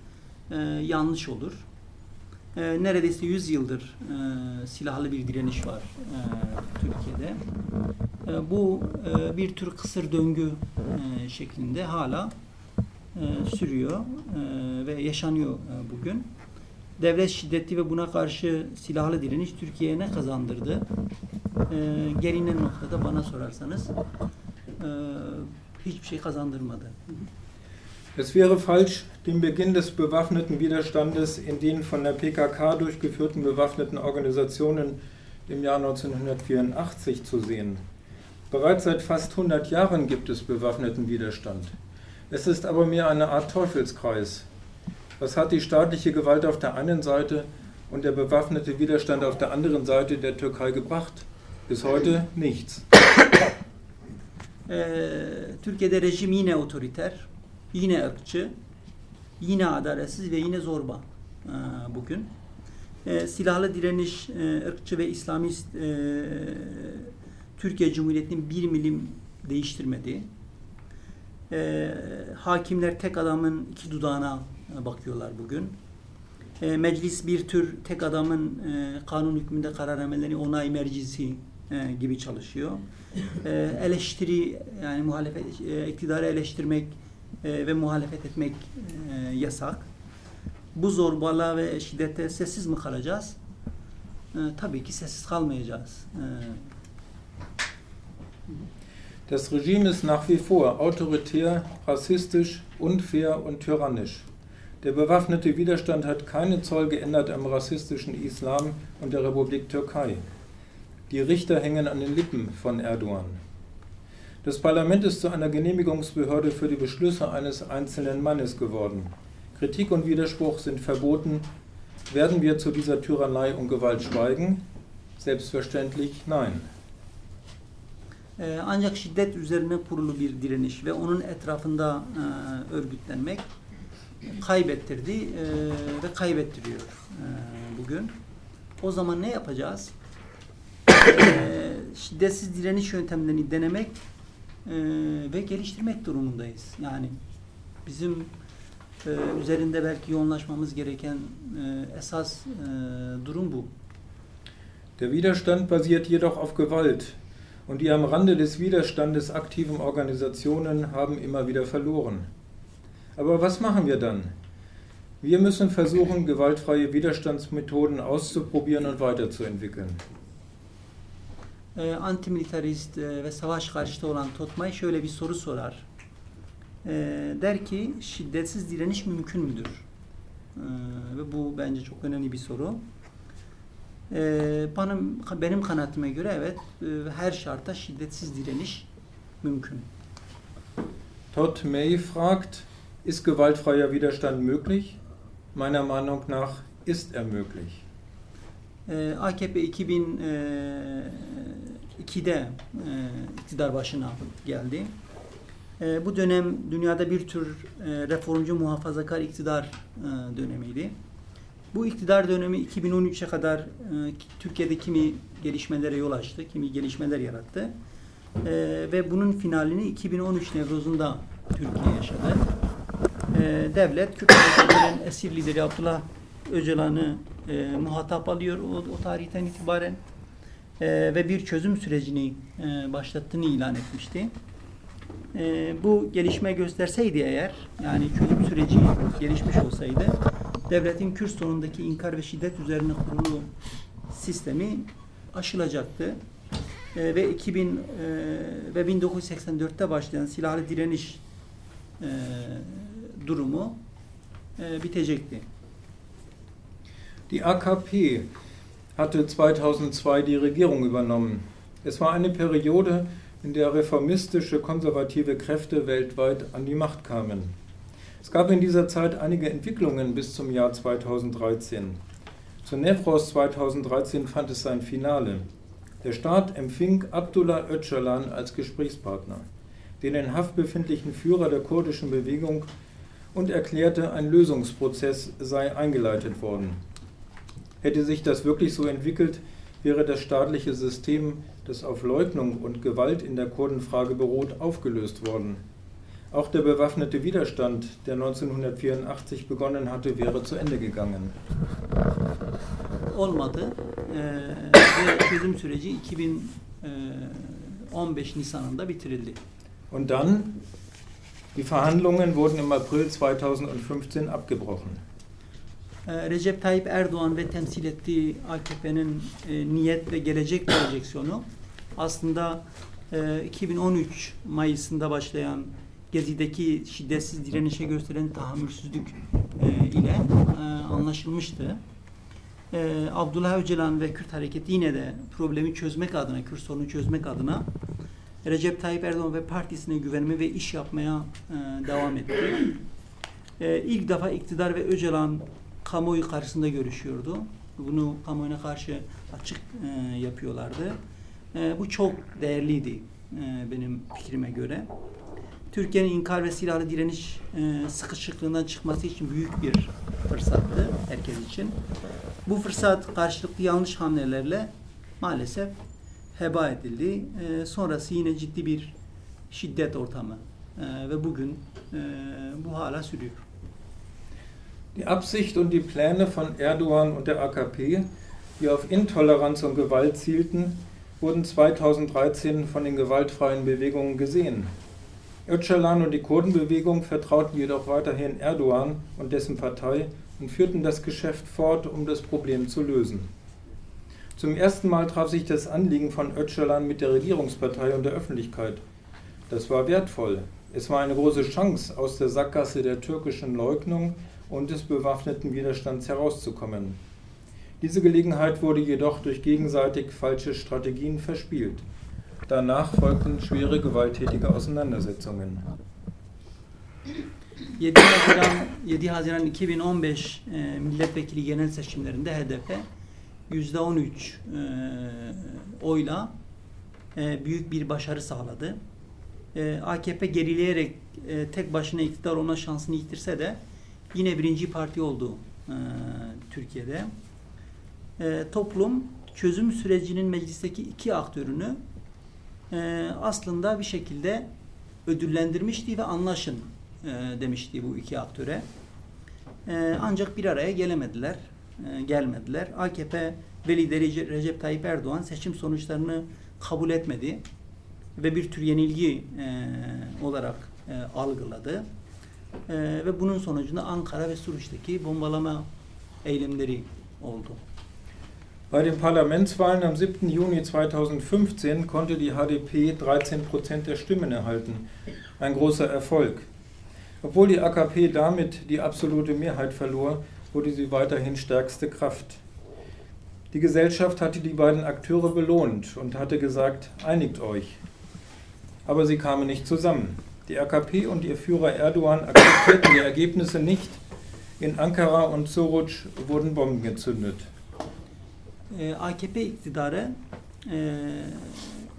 S4: e, yanlış olur. E, neredeyse 100 yıldır e, silahlı bir direniş var e, Türkiye'de. E, bu e, bir tür kısır döngü e, şeklinde hala e, sürüyor e, ve yaşanıyor e, bugün devlet şiddeti ve buna karşı silahlı direniş Türkiye'ye ne kazandırdı? Ee, gelinen noktada bana sorarsanız e, hiçbir şey kazandırmadı.
S1: Es wäre falsch, den Beginn des bewaffneten Widerstandes in den von der PKK durchgeführten bewaffneten Organisationen im Jahr 1984 zu sehen. Bereits seit fast 100 Jahren gibt es bewaffneten Widerstand. Es ist aber mehr eine Art Teufelskreis, Was hat die staatliche Gewalt auf der einen Seite und der bewaffnete Widerstand auf der anderen Seite der Türkei gebracht? Bis heute nichts.
S4: Ee, Türkiye'de rejim yine otoriter, yine ırkçı, yine adaletsiz ve yine zorba ee, bugün. Ee, silahlı direniş, e, ırkçı ve İslamist e, Türkiye Cumhuriyeti'nin bir milim değiştirmedi. E, hakimler tek adamın iki dudağına bakıyorlar bugün. E, meclis bir tür tek adamın e, kanun hükmünde karar vermeleri onay mercisi e, gibi çalışıyor. E, eleştiri yani muhalefet e, iktidarı eleştirmek ve muhalefet etmek e, yasak. Bu zorbalığa ve şiddete sessiz mi kalacağız? E, tabii ki sessiz kalmayacağız. E,
S1: Das Regime ist nach wie vor autoritär, rassistisch, unfair und tyrannisch. Der bewaffnete Widerstand hat keine Zoll geändert am rassistischen Islam und der Republik Türkei. Die Richter hängen an den Lippen von Erdogan. Das Parlament ist zu einer Genehmigungsbehörde für die Beschlüsse eines einzelnen Mannes geworden. Kritik und Widerspruch sind verboten. Werden wir zu dieser Tyrannei und Gewalt schweigen? Selbstverständlich nein.
S4: Ancak şiddet üzerine kurulu bir direniş ve onun etrafında e, örgütlenmek kaybettirdi e, ve kaybettiriyor e, bugün. O zaman ne yapacağız? şiddetsiz direniş yöntemlerini denemek ve geliştirmek durumundayız. Yani bizim e, üzerinde belki yoğunlaşmamız gereken e, esas e, durum bu.
S1: Der Widerstand basiert jedoch auf Gewalt. Und die am Rande des Widerstandes aktiven Organisationen haben immer wieder verloren. Aber was machen wir dann? Wir müssen versuchen, gewaltfreie Widerstandsmethoden auszuprobieren und weiterzuentwickeln.
S4: E, antimilitarist e, ve savaş karşıtı olan Totmay şöyle bir soru sorar. E, der ki şiddetsiz direniş mümkün müdür? E, ve bu bence çok önemli bir soru. E, benim, benim kanaatime göre evet e, her şartta şiddetsiz direniş mümkün.
S1: Todd May fragt, ist gewaltfreier Widerstand möglich? Meiner Meinung nach ist er möglich.
S4: E, AKP 2002'de e, iktidar başına geldi. E, bu dönem dünyada bir tür e, reformcu muhafazakar iktidar e, dönemiydi. Bu iktidar dönemi 2013'e kadar e, Türkiye'de kimi gelişmelere yol açtı, kimi gelişmeler yarattı. E, ve bunun finalini 2013 Nevruz'unda Türkiye yaşadı. E, devlet Kürt hareketinin esir lideri Abdullah Öcalan'ı e, muhatap alıyor o, o tarihten itibaren E, ve bir çözüm sürecini e, başlattığını ilan etmişti. E, bu gelişme gösterseydi eğer, yani çözüm süreci gelişmiş olsaydı, devletin Kürt sonundaki inkar ve şiddet üzerine kurulu sistemi aşılacaktı. E, ve 2000 e, ve 1984'te başlayan silahlı direniş e, durumu e, bitecekti.
S1: Die AKP hatte 2002 die Regierung übernommen. Es war eine Periode, in der reformistische, konservative Kräfte weltweit an die Macht kamen. Es gab in dieser Zeit einige Entwicklungen bis zum Jahr 2013. Zu Nevros 2013 fand es sein Finale. Der Staat empfing Abdullah Öcalan als Gesprächspartner, den in Haft befindlichen Führer der kurdischen Bewegung, und erklärte, ein Lösungsprozess sei eingeleitet worden. Hätte sich das wirklich so entwickelt, wäre das staatliche System, das auf Leugnung und Gewalt in der Kurdenfrage beruht, aufgelöst worden. Auch der bewaffnete Widerstand, der 1984 begonnen hatte, wäre zu Ende gegangen.
S4: olmadı. Ee, çözüm süreci 2015 Nisan'ında bitirildi.
S1: Und dann, die Verhandlungen wurden im April 2015 abgebrochen.
S4: Ee, Recep Tayyip Erdoğan ve temsil ettiği AKP'nin e, niyet ve gelecek projeksiyonu aslında e, 2013 Mayıs'ında başlayan Gezi'deki şiddetsiz direnişe gösteren tahammülsüzlük e, ile e, anlaşılmıştı. E, Abdullah Öcalan ve Kürt hareketi yine de problemi çözmek adına, Kürt sorunu çözmek adına Recep Tayyip Erdoğan ve partisine güvenme ve iş yapmaya e, devam etti. E, ilk defa iktidar ve Öcalan kamuoyu karşısında görüşüyordu. Bunu kamuoyuna karşı açık e, yapıyorlardı. E, bu çok değerliydi e, benim fikrime göre. Türkiye'nin inkar ve silahlı direniş e, sıkışıklığından çıkması için büyük bir fırsattı herkes için. Bu fırsat karşılıklı yanlış hamlelerle maalesef heba edildi. E, sonrası yine ciddi bir şiddet ortamı e, ve bugün e, bu hala sürüyor.
S1: Die Absicht und die Pläne von Erdogan und der AKP, die auf Intoleranz und Gewalt zielten, wurden 2013 von den gewaltfreien Bewegungen gesehen. Öcalan und die Kurdenbewegung vertrauten jedoch weiterhin Erdogan und dessen Partei und führten das Geschäft fort, um das Problem zu lösen. Zum ersten Mal traf sich das Anliegen von Öcalan mit der Regierungspartei und der Öffentlichkeit. Das war wertvoll. Es war eine große Chance, aus der Sackgasse der türkischen Leugnung und des bewaffneten Widerstands herauszukommen. Diese Gelegenheit wurde jedoch durch gegenseitig falsche Strategien verspielt. Danach folgten schwere gewalttätige Auseinandersetzungen.
S4: 7 Haziran 7 Haziran 2015 e, milletvekili genel seçimlerinde HDP %13 e, oyla e, büyük bir başarı sağladı. E, AKP gerileyerek e, tek başına iktidar olma şansını yitirse de yine birinci parti oldu e, Türkiye'de. E, toplum çözüm sürecinin meclisteki iki aktörünü e, aslında bir şekilde ödüllendirmişti ve anlaşın e, demişti bu iki aktöre. E, ancak bir araya gelemediler, e, gelmediler. AKP ve lideri Recep Tayyip Erdoğan seçim sonuçlarını kabul etmedi ve bir tür yenilgi e, olarak e, algıladı. Ve bunun sonucunda Ankara ve Suruç'taki bombalama eylemleri oldu.
S1: Bei den Parlamentswahlen am 7. Juni 2015 konnte die HDP 13% der Stimmen erhalten. Ein großer Erfolg. Obwohl die AKP damit die absolute Mehrheit verlor, wurde sie weiterhin stärkste Kraft. Die Gesellschaft hatte die beiden Akteure belohnt und hatte gesagt, einigt euch. Aber sie kamen nicht zusammen. Die AKP und ihr Führer Erdogan akzeptierten die Ergebnisse nicht. In Ankara und Suruc wurden Bomben gezündet.
S4: AKP iktidarı e,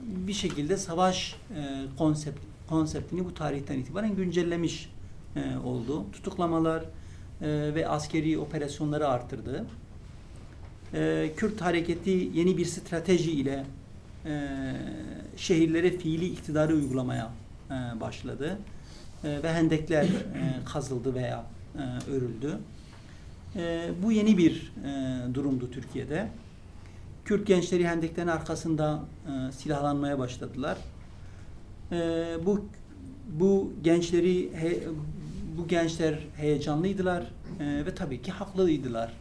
S4: bir şekilde savaş e, konsept, konseptini bu tarihten itibaren güncellemiş e, oldu. Tutuklamalar e, ve askeri operasyonları arttırdı. E, Kürt hareketi yeni bir strateji ile e, şehirlere fiili iktidarı uygulamaya e, başladı. E, ve hendekler e, kazıldı veya e, örüldü. E, bu yeni bir e, durumdu Türkiye'de. Kürt gençleri hendeklerin arkasında e, silahlanmaya başladılar. E, bu bu gençleri he, bu gençler heyecanlıydılar e, ve tabii ki haklıydılar.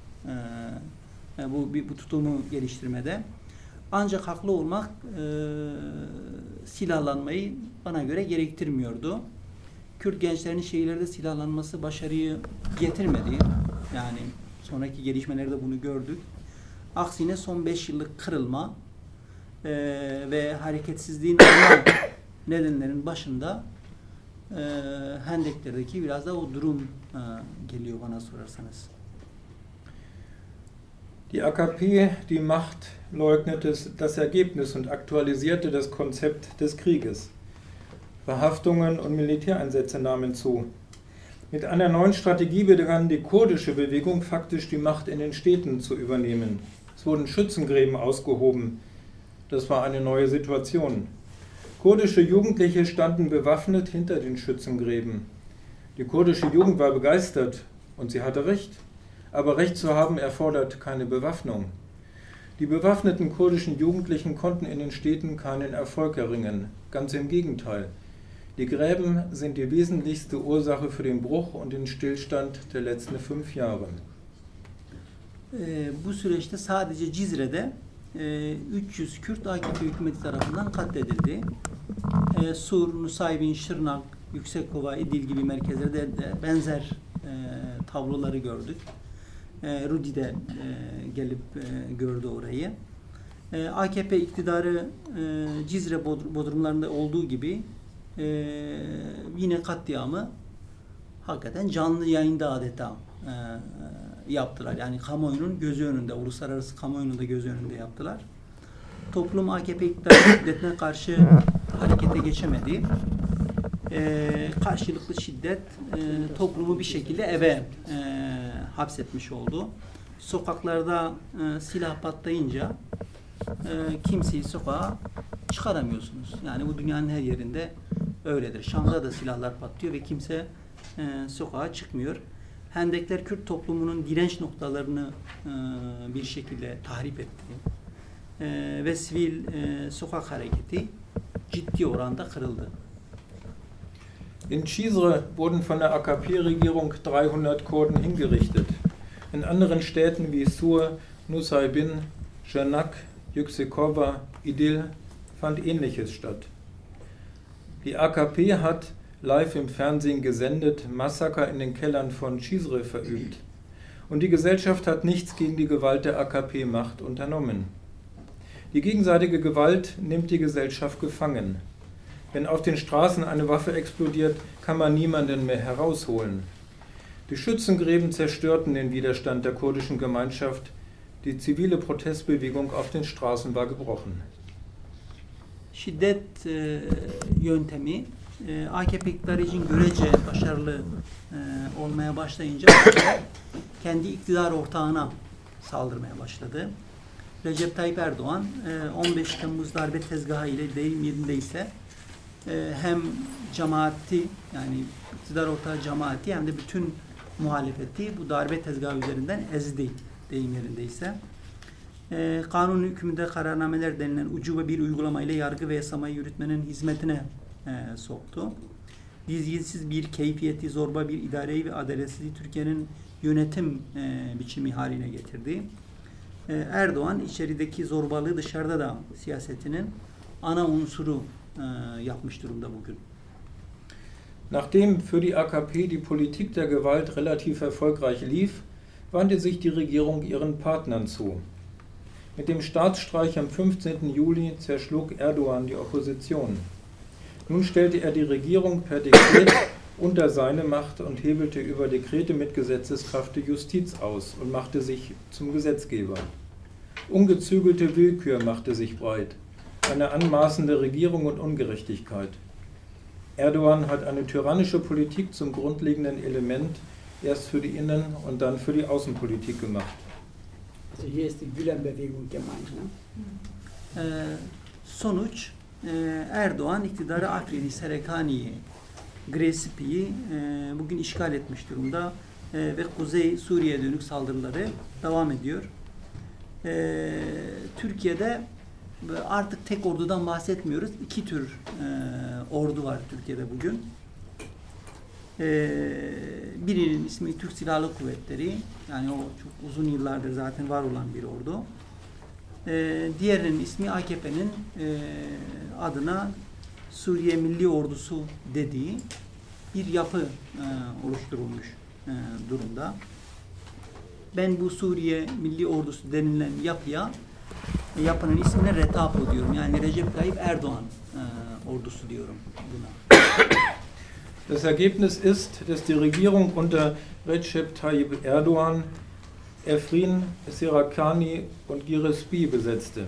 S4: E, bu bu tutumu geliştirmede. Ancak haklı olmak e, silahlanmayı bana göre gerektirmiyordu. Kürt gençlerinin şehirlerde silahlanması başarıyı getirmedi. Yani sonraki gelişmelerde bunu gördük. Aksine son 5 yıllık kırılma e, ve hareketsizliğin nedenlerin başında e, Hendekler'deki biraz da o durum e, geliyor bana sorarsanız.
S1: Die AKP, die Macht, leugnete das Ergebnis und aktualisierte das Konzept des Krieges. Verhaftungen und Militäreinsätze nahmen zu. Mit einer neuen Strategie begann die kurdische Bewegung faktisch die Macht in den Städten zu übernehmen. Es wurden Schützengräben ausgehoben. Das war eine neue Situation. Kurdische Jugendliche standen bewaffnet hinter den Schützengräben. Die kurdische Jugend war begeistert und sie hatte recht. Aber Recht zu haben erfordert keine Bewaffnung. Die bewaffneten kurdischen Jugendlichen konnten in den Städten keinen Erfolg erringen. Ganz im Gegenteil. Die Gräben sind die wesentlichste Ursache für den Bruch und den Stillstand der letzten fünf Jahre.
S4: e, bu süreçte sadece Cizre'de e, 300 Kürt AKP hükümeti tarafından katledildi. E, Sur, Nusaybin, Şırnak, Yüksekova, İdil gibi merkezlerde de benzer e, tabloları gördük. E, Rudi de e, gelip e, gördü orayı. AKP iktidarı Cizre bodrumlarında olduğu gibi yine katliamı hakikaten canlı yayında adeta yaptılar. Yani kamuoyunun gözü önünde, uluslararası kamuoyunun da gözü önünde yaptılar. Toplum AKP iktidarı şiddetine karşı harekete geçemedi. Karşılıklı şiddet toplumu bir şekilde eve e, hapsetmiş oldu. Sokaklarda e, silah patlayınca e, kimseyi sokağa çıkaramıyorsunuz. Yani bu dünyanın her yerinde öyledir. Şam'da da silahlar patlıyor ve kimse e, sokağa çıkmıyor. Hendekler Kürt toplumunun direnç noktalarını e, bir şekilde tahrip etti. E, ve sivil e, sokak hareketi ciddi oranda kırıldı.
S1: In Cizre wurden von der AKP-Regierung 300 Kurden hingerichtet. In anderen Städten wie Sur, Nusaybin, Cernak, Yüksekova, Idil fand ähnliches statt. Die AKP hat live im Fernsehen gesendet, Massaker in den Kellern von Cizre verübt. Und die Gesellschaft hat nichts gegen die Gewalt der AKP-Macht unternommen. Die gegenseitige Gewalt nimmt die Gesellschaft gefangen. Wenn auf den Straßen eine Waffe explodiert, kann man niemanden mehr herausholen. Die Schützengräben zerstörten den Widerstand der kurdischen Gemeinschaft. Die zivile Protestbewegung auf den Straßen war gebrochen.
S4: Şiddet e, yöntemi e, AKP iktidarı için görece başarılı e, olmaya başlayınca kendi iktidar ortağına saldırmaya başladı. Recep Tayyip Erdoğan e, 15 Temmuz darbe tezgahı ile deyim yerindeyse e, hem cemaati yani iktidar ortağı cemaati hem de bütün muhalefeti bu darbe tezgahı üzerinden ezdi deyim yerindeyse. E, kanun hükmünde kararnameler denilen ucube bir uygulama ile yargı ve yasamayı yürütmenin hizmetine e, soktu. dizginsiz bir keyfiyeti, zorba bir idareyi ve adaletsizliği Türkiye'nin yönetim e, biçimi haline getirdi. E, Erdoğan içerideki zorbalığı dışarıda da siyasetinin ana unsuru yapmış durumda bugün.
S1: Nachdem für die AKP die Politik der Gewalt relativ erfolgreich lief, wandte sich die Regierung ihren Partnern zu. Mit dem Staatsstreich am 15. Juli zerschlug Erdogan die Opposition. Nun stellte er die Regierung per Dekret unter seine Macht und hebelte über Dekrete mit Gesetzeskraft die Justiz aus und machte sich zum Gesetzgeber. Ungezügelte Willkür machte sich breit, eine anmaßende Regierung und Ungerechtigkeit. Erdogan hat eine tyrannische Politik zum grundlegenden Element erst für die Innen- und dann für die Außenpolitik gemacht.
S5: Also hier ist die Gülen-Bewegung gemeint. Ne?
S4: Ee, sonuç e, Erdoğan iktidarı Afrin-i Serekani'yi, Gresipi'yi e, bugün işgal etmiş durumda E, ve Kuzey Suriye'ye dönük saldırıları devam ediyor. E, Türkiye'de artık tek ordudan bahsetmiyoruz. İki tür e, ordu var Türkiye'de bugün. E, birinin ismi Türk Silahlı Kuvvetleri. Yani o çok uzun yıllardır zaten var olan bir ordu. E, diğerinin ismi AKP'nin e, adına Suriye Milli Ordusu dediği bir yapı e, oluşturulmuş e, durumda. Ben bu Suriye Milli Ordusu denilen yapıya yapının ismine Retapo diyorum. Yani Recep Tayyip Erdoğan e, ordusu diyorum buna.
S1: Das Ergebnis ist, dass die Regierung unter Recep Tayyip Erdogan Efrin, Serakani und Girespi besetzte.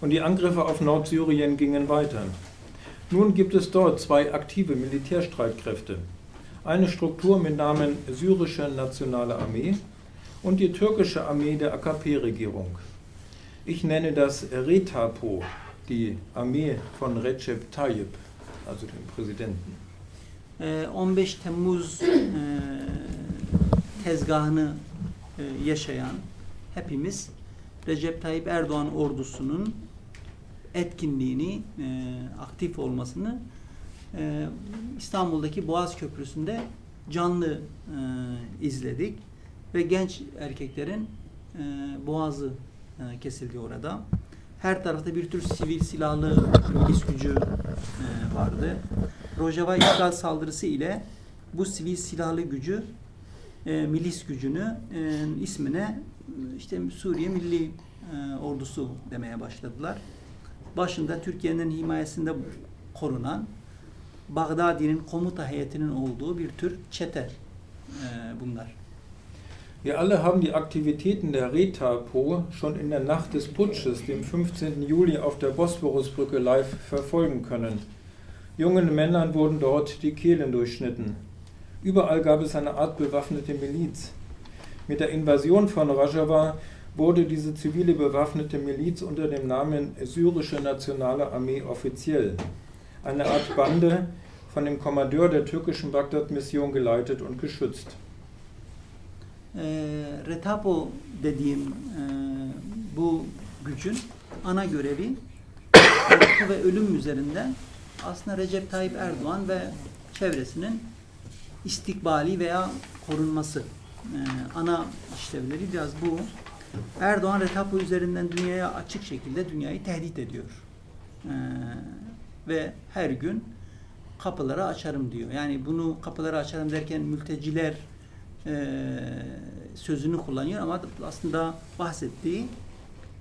S1: Und die Angriffe auf Nordsyrien gingen weiter. Nun gibt es dort zwei aktive Militärstreitkräfte. Eine Struktur mit Namen Syrische Nationale Armee und die türkische Armee der AKP-Regierung. Ich nenne das Retapo, die Armee von Recep Tayyip, also dem Präsidenten.
S4: E, 15 Temmuz e, tezgahını e, yaşayan hepimiz Recep Tayyip Erdoğan ordusunun etkinliğini, e, aktif olmasını İstanbul'daki Boğaz Köprüsü'nde canlı izledik ve genç erkeklerin boğazı e, kesildi orada. Her tarafta bir tür sivil silahlı milis gücü e, vardı. Rojava işgal saldırısı ile bu sivil silahlı gücü e, milis gücünü ismine işte Suriye Milli Ordusu demeye başladılar. Başında Türkiye'nin himayesinde korunan Bagdadi'nin komuta heyetinin olduğu bir tür çete bunlar.
S1: Wir alle haben die Aktivitäten der RETAPO schon in der Nacht des Putsches, dem 15. Juli, auf der Bosporusbrücke live verfolgen können. Jungen Männern wurden dort die Kehlen durchschnitten. Überall gab es eine Art bewaffnete Miliz. Mit der Invasion von Rojava wurde diese zivile bewaffnete Miliz unter dem Namen Syrische Nationale Armee offiziell. Eine Art Bande, von dem Kommandeur der türkischen Bagdad-Mission geleitet und geschützt.
S4: E, Retapo dediğim e, bu gücün ana görevi korku ve ölüm üzerinden aslında Recep Tayyip Erdoğan ve çevresinin istikbali veya korunması e, ana işlevleri biraz bu. Erdoğan Retapo üzerinden dünyaya açık şekilde dünyayı tehdit ediyor. E, ve her gün kapıları açarım diyor. Yani bunu kapıları açarım derken mülteciler e, sözünü kullanıyor ama aslında bahsettiği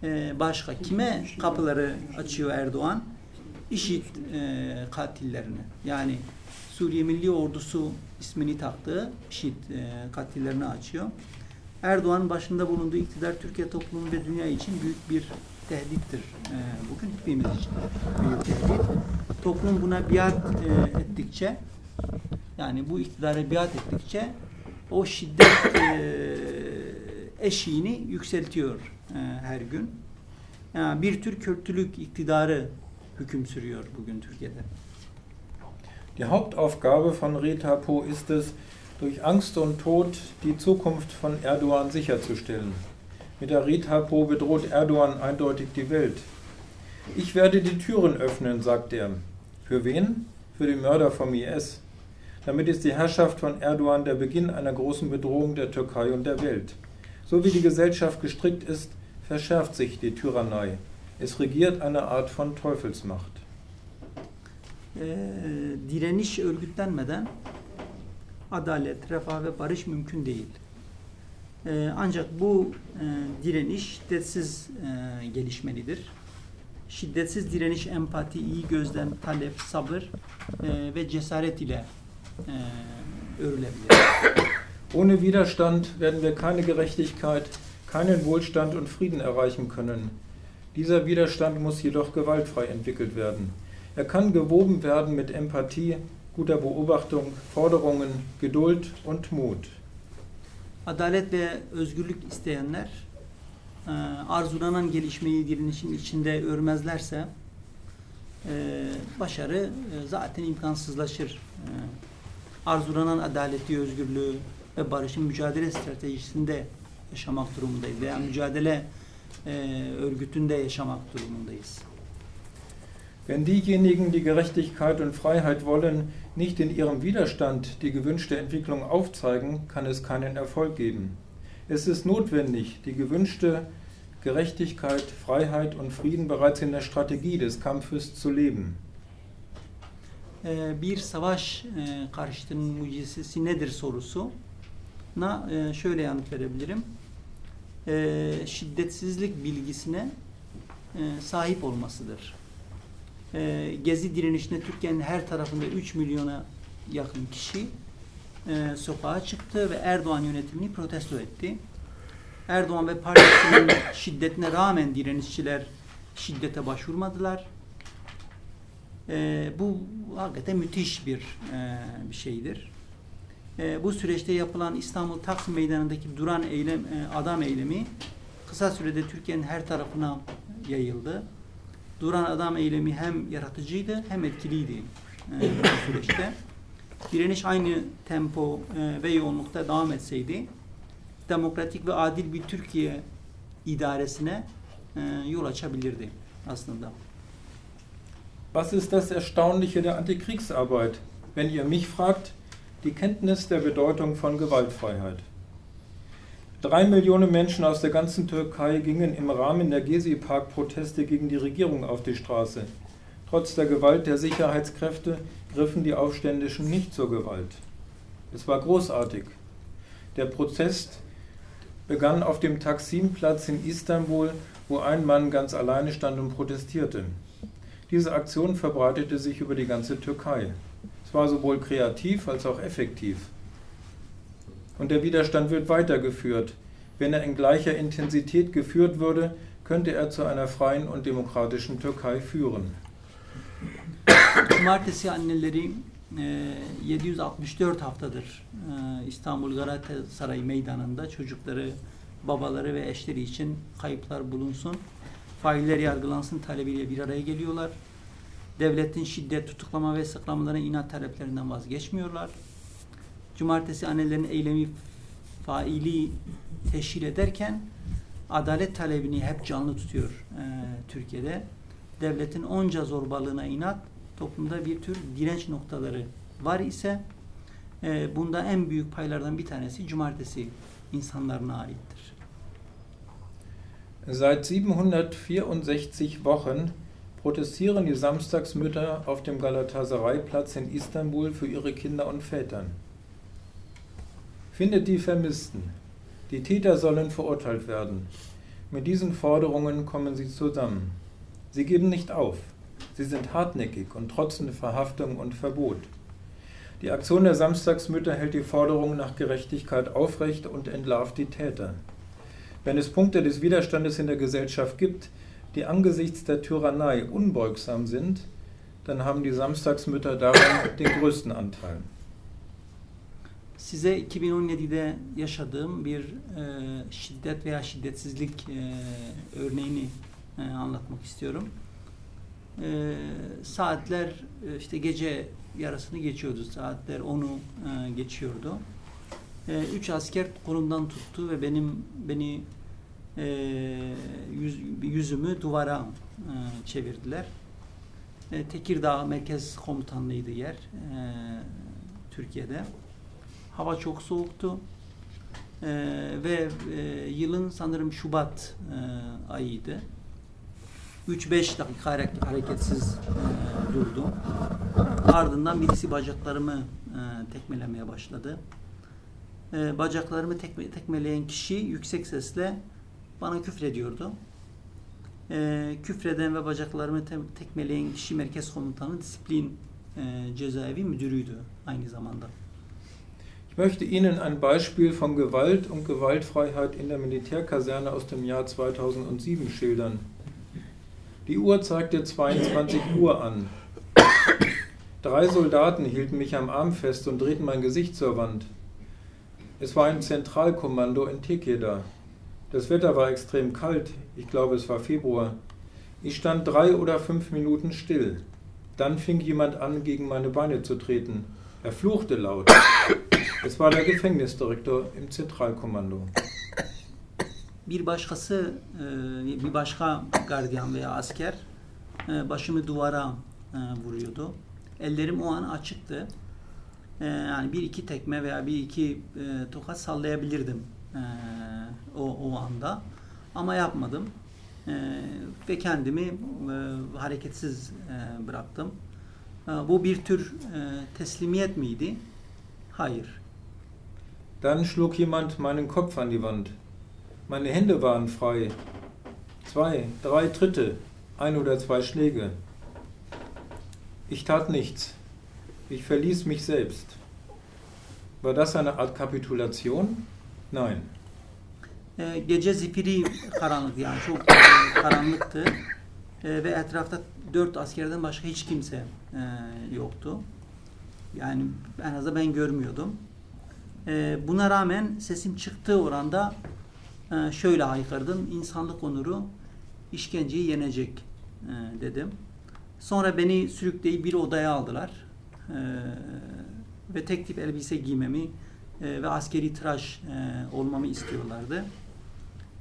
S4: e, başka. Kime kapıları açıyor Erdoğan? IŞİD e, katillerine. Yani Suriye Milli Ordusu ismini taktığı IŞİD e, katillerini açıyor. Erdoğan'ın başında bulunduğu iktidar Türkiye toplumu ve dünya için büyük bir tehdittir. E, bugün hepimiz için büyük tehdit. Toplum buna biat e, ettikçe yani bu iktidara biat ettikçe o şiddet e, eşiğini yükseltiyor e, her gün. Yani bir tür Kürtlük iktidarı hüküm sürüyor bugün Türkiye'de.
S1: Die Hauptaufgabe von Retapo ist es, durch Angst und Tod die Zukunft von Erdogan sicherzustellen. Mit der Retapo bedroht Erdogan eindeutig die Welt. Ich werde die Türen öffnen, sagt er. Für wen? Für die Mörder vom IS. Damit ist die Herrschaft von Erdogan der Beginn einer großen Bedrohung der Türkei und der Welt. So wie die Gesellschaft gestrickt ist, verschärft sich die Tyrannei. Es regiert eine Art von Teufelsmacht.
S4: Ee, direniş örgütlenmeden adalet, refah ve barış mümkün değil. Ee, ancak bu e, direniş şiddetsiz e, gelişmelidir. Şiddetsiz direniş empati, iyi gözlem, talep, sabır e, ve cesaret ile örülebilir.
S1: Ohne Widerstand werden wir keine Gerechtigkeit, keinen Wohlstand und Frieden erreichen können. Dieser Widerstand muss jedoch gewaltfrei entwickelt werden. Er kann gewoben werden mit Empathie, guter Beobachtung, Forderungen, Geduld und Mut.
S4: Adalet ve özgürlük isteyenler e, arzulanan gelişmeyi direnişin içinde örmezlerse e, başarı e, zaten imkansızlaşır. Arzulanan adaleti, özgürlüğü ve barışın mücadele stratejisinde yaşamak durumundayız veya mücadele e, örgütünde yaşamak durumundayız.
S1: Wenn diejenigen, die Gerechtigkeit und Freiheit wollen, nicht in ihrem Widerstand die gewünschte Entwicklung aufzeigen, kann es keinen Erfolg geben. Es ist notwendig, die gewünschte Gerechtigkeit, Freiheit und Frieden bereits in der Strategie des Kampfes zu leben.
S4: E, bir savaş e, karşıtının mucizesi nedir sorusuna e, şöyle yanıt verebilirim. E, şiddetsizlik bilgisine e, sahip olmasıdır. E, Gezi direnişinde Türkiye'nin her tarafında 3 milyona yakın kişi e, sokağa çıktı ve Erdoğan yönetimini protesto etti. Erdoğan ve partisinin şiddetine rağmen direnişçiler şiddete başvurmadılar. E, bu hakikaten müthiş bir e, bir şeydir. E, bu süreçte yapılan İstanbul Taksim Meydanı'ndaki duran eylem, e, adam eylemi kısa sürede Türkiye'nin her tarafına yayıldı. Duran adam eylemi hem yaratıcıydı hem etkiliydi e, bu süreçte. Direniş aynı tempo e, ve yoğunlukta devam etseydi demokratik ve adil bir Türkiye idaresine e, yol açabilirdi aslında.
S1: Was ist das Erstaunliche der Antikriegsarbeit? Wenn ihr mich fragt, die Kenntnis der Bedeutung von Gewaltfreiheit. Drei Millionen Menschen aus der ganzen Türkei gingen im Rahmen der Gezi-Park-Proteste gegen die Regierung auf die Straße. Trotz der Gewalt der Sicherheitskräfte griffen die Aufständischen nicht zur Gewalt. Es war großartig. Der Protest begann auf dem Taksimplatz in Istanbul, wo ein Mann ganz alleine stand und protestierte. Diese Aktion verbreitete sich über die ganze Türkei. Es war sowohl kreativ als auch effektiv. Und der Widerstand wird weitergeführt. Wenn er in gleicher Intensität geführt würde, könnte er zu einer freien und demokratischen Türkei führen.
S4: Cumartesi anneleri e, 764 haftadır e, İstanbul Galatasaray Meydanı'nda çocukları, babaları ve eşleri için kayıplar bulunsun, failler yargılansın talebiyle bir araya geliyorlar. Devletin şiddet, tutuklama ve sıklamalarına inat taleplerinden vazgeçmiyorlar. Cumartesi annelerin eylemi faili teşkil ederken adalet talebini hep canlı tutuyor e, Türkiye'de. Devletin onca zorbalığına inat, toplumda bir tür direnç noktaları var ise e, bunda en büyük paylardan bir tanesi cumartesi insanlarına aittir.
S1: Seit 764 Wochen protestieren die Samstagsmütter auf dem Galatasaray-Platz in Istanbul für ihre Kinder und Väter. Findet die Vermissten. Die Täter sollen verurteilt werden. Mit diesen Forderungen kommen sie zusammen. Sie geben nicht auf. Sie sind hartnäckig und trotzen Verhaftung und Verbot. Die Aktion der Samstagsmütter hält die Forderung nach Gerechtigkeit aufrecht und entlarvt die Täter. Wenn es Punkte des Widerstandes in der Gesellschaft gibt, die angesichts der Tyrannei unbeugsam sind, dann haben die Samstagsmütter daran den größten Anteil.
S4: Size 2017'de yaşadığım bir e, şiddet veya şiddetsizlik e, örneğini e, anlatmak istiyorum. E, saatler e, işte gece yarısını geçiyordu. Saatler onu e, geçiyordu. E, üç asker kolumdan tuttu ve benim beni e, yüz, yüzümü duvara e, çevirdiler. E, Tekirdağ Merkez Komutanlığı'ydı yer. E, Türkiye'de. Hava çok soğuktu. E, ve e, yılın sanırım Şubat e, ayıydı. 3-5 dakika hare- hareketsiz e, durdum. Ardından birisi bacaklarımı e, tekmelemeye başladı. E, bacaklarımı tekme, tekmeleyen kişi yüksek sesle bana küfrediyordu. E, küfreden ve bacaklarımı te- tekmeleyen kişi merkez komutanı disiplin e, cezaevi müdürüydü aynı zamanda.
S1: Ich möchte Ihnen ein Beispiel von Gewalt und Gewaltfreiheit in der Militärkaserne aus dem Jahr 2007 schildern. Die Uhr zeigte 22 Uhr an. Drei Soldaten hielten mich am Arm fest und drehten mein Gesicht zur Wand. Es war ein Zentralkommando in Tekirdağ. Das Wetter war extrem kalt, ich glaube es war Februar. Ich stand drei oder fünf Minuten still. Dann fing jemand an, gegen meine Beine zu treten. Er fluchte laut. Es war der Gefängnisdirektor im Zentralkommando.
S4: Bir başkası, e, bir başka gardiyan veya asker e, başımı duvara e, vuruyordu. Ellerim o an açıktı. E, yani bir iki tekme veya bir iki e, tokat sallayabilirdim e, o, o anda. Ama yapmadım. E, ve kendimi e, hareketsiz e, bıraktım. E, bu bir tür e, teslimiyet miydi? Hayır.
S1: Dann schlug jemand meinen Kopf an die Wand. Meine Hände waren frei. Zwei, drei Tritte, ein oder zwei Schläge. Ich tat nichts. Ich verließ mich selbst. War das eine Art Kapitulation? Nein.
S4: E, gece zifiri karanlık yani çok e, karanlıktı E, ve etrafta dört askerden başka hiç kimse e, yoktu. Yani en azından ben görmüyordum. E, buna rağmen sesim çıktığı oranda e, şöyle haykırdım. İnsanlık onuru işkenceyi yenecek e, dedim. Sonra beni sürükleyip bir odaya aldılar. E, ve tek tip elbise giymemi e, ve askeri tıraş e, olmamı istiyorlardı.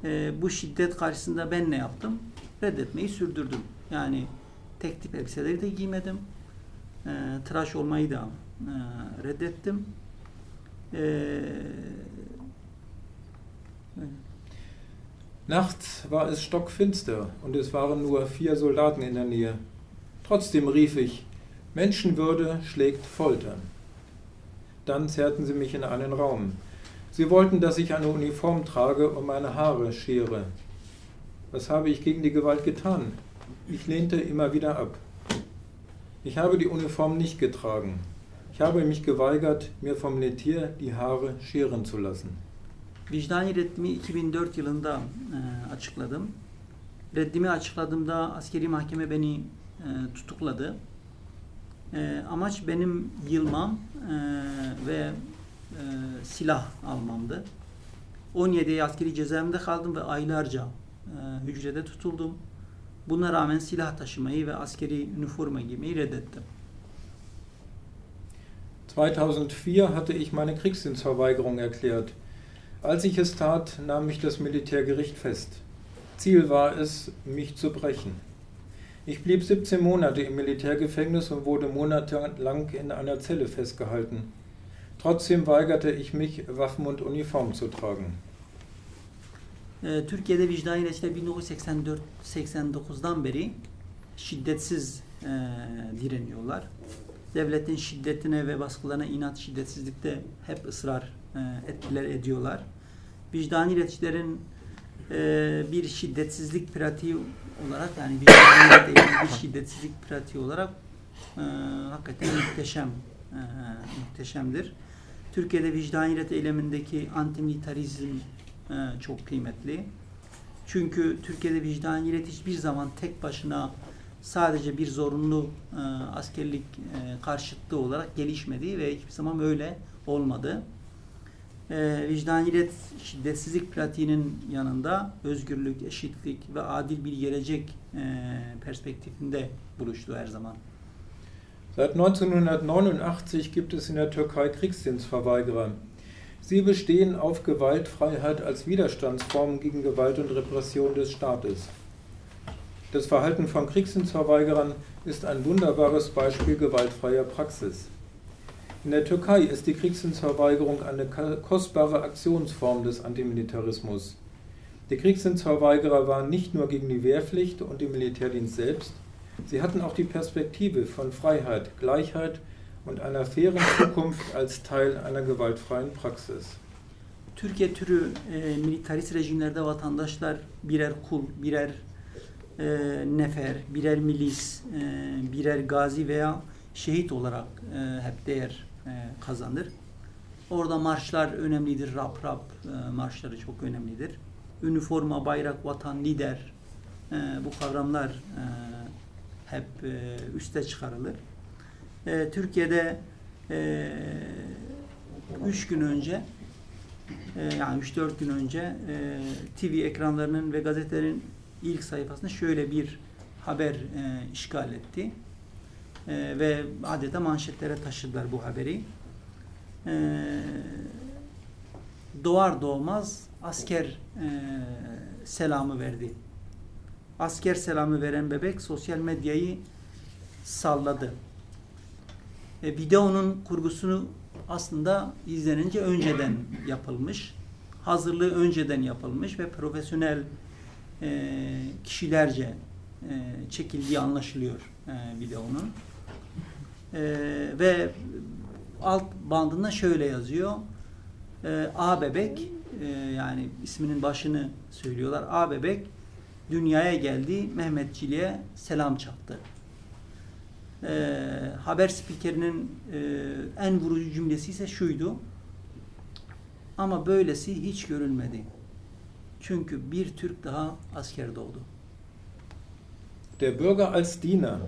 S4: E, bu şiddet karşısında ben ne yaptım? Reddetmeyi sürdürdüm. Yani tek tip elbiseleri de giymedim. Tıraş olmayı da reddettim.
S1: Nachts war es stockfinster und es waren nur vier Soldaten in der Nähe. Trotzdem rief ich, Menschenwürde schlägt Foltern. Dann zerrten sie mich in einen Raum. Sie wollten, dass ich eine Uniform trage und meine Haare schere. Was habe ich gegen die Gewalt getan? Ich lehnte immer wieder ab. Ich habe die Uniform nicht getragen. Ich habe mich geweigert, mir vom Militär die Haare scheren zu lassen.
S4: Vicdani reddimi 2004 yılında e, açıkladım. Reddimi açıkladığımda askeri mahkeme beni e, tutukladı. E, amaç benim yılmam e, ve e, silah almamdı. 17 askeri cezaevinde kaldım ve aylarca e, hücrede tutuldum. Buna rağmen silah taşımayı ve askeri üniforma giymeyi reddettim.
S1: 2004 hatte ich meine Kriegsdienstverweigerung erklärt. Als ich es tat, nahm mich das Militärgericht fest. Ziel war es, mich zu brechen. Ich blieb 17 Monate im Militärgefängnis und wurde monatelang in einer Zelle festgehalten. Trotzdem weigerte ich mich, Waffen und Uniform zu tragen.
S4: Ee, Türkiye'de vicdan ilaçları 1984-89'dan beri şiddetsiz e, direniyorlar. Devletin şiddetine ve baskılarına inat şiddetsizlikte hep ısrar e, etkiler ediyorlar. Vicdan iletişlerin e, bir şiddetsizlik pratiği olarak yani vicdan ileti bir şiddetsizlik pratiği olarak e, hakikaten muhteşem e, muhteşemdir. Türkiye'de vicdan ilet eylemindeki antimilitarizm e, çok kıymetli. Çünkü Türkiye'de vicdan ilet hiçbir zaman tek başına sadece bir zorunlu e, askerlik e, karşıtlığı olarak gelişmedi ve hiçbir zaman öyle olmadı. E, vicdaniyet şiddetsizlik pratiğinin yanında özgürlük, eşitlik ve adil bir gelecek e, perspektifinde buluştu her zaman.
S1: Seit 1989 gibt es in der Türkei Kriegsdienstverweigerer. Sie bestehen auf Gewaltfreiheit als Widerstandsform gegen Gewalt und Repression des Staates. Das Verhalten von Kriegsdienstverweigerern ist ein wunderbares Beispiel gewaltfreier Praxis. In der Türkei ist die Kriegsdienstverweigerung eine kostbare Aktionsform des Antimilitarismus. Die Kriegsdienstverweigerer waren nicht nur gegen die Wehrpflicht und den Militärdienst selbst, sie hatten auch die Perspektive von Freiheit, Gleichheit und einer fairen Zukunft als Teil einer gewaltfreien Praxis.
S4: Türkiye türü e, militarist rejimlerde vatandaşlar birer kul, birer e, nefer, birer milis, e, birer gazi veya şehit olarak e, hep değer kazanır. Orada marşlar önemlidir. Rap rap e, marşları çok önemlidir. Üniforma, bayrak, vatan, lider e, bu kavramlar e, hep e, üste çıkarılır. E, Türkiye'de e, üç gün önce e, yani 3-4 gün önce e, TV ekranlarının ve gazetelerin ilk sayfasında şöyle bir haber e, işgal etti. E, ve adeta manşetlere taşıdılar bu haberi. E, doğar doğmaz asker e, selamı verdi. Asker selamı veren bebek sosyal medyayı salladı. E, videonun kurgusunu aslında izlenince önceden yapılmış. Hazırlığı önceden yapılmış ve profesyonel e, kişilerce e, çekildiği anlaşılıyor e, videonun. E, ve alt bandında şöyle yazıyor. E, A bebek e, yani isminin başını söylüyorlar. A bebek dünyaya geldi. Mehmetçiliğe selam çaktı. E, haber spikerinin e, en vurucu cümlesi ise şuydu. Ama böylesi hiç görülmedi. Çünkü bir Türk daha asker doğdu.
S1: Der Bürger als Diener,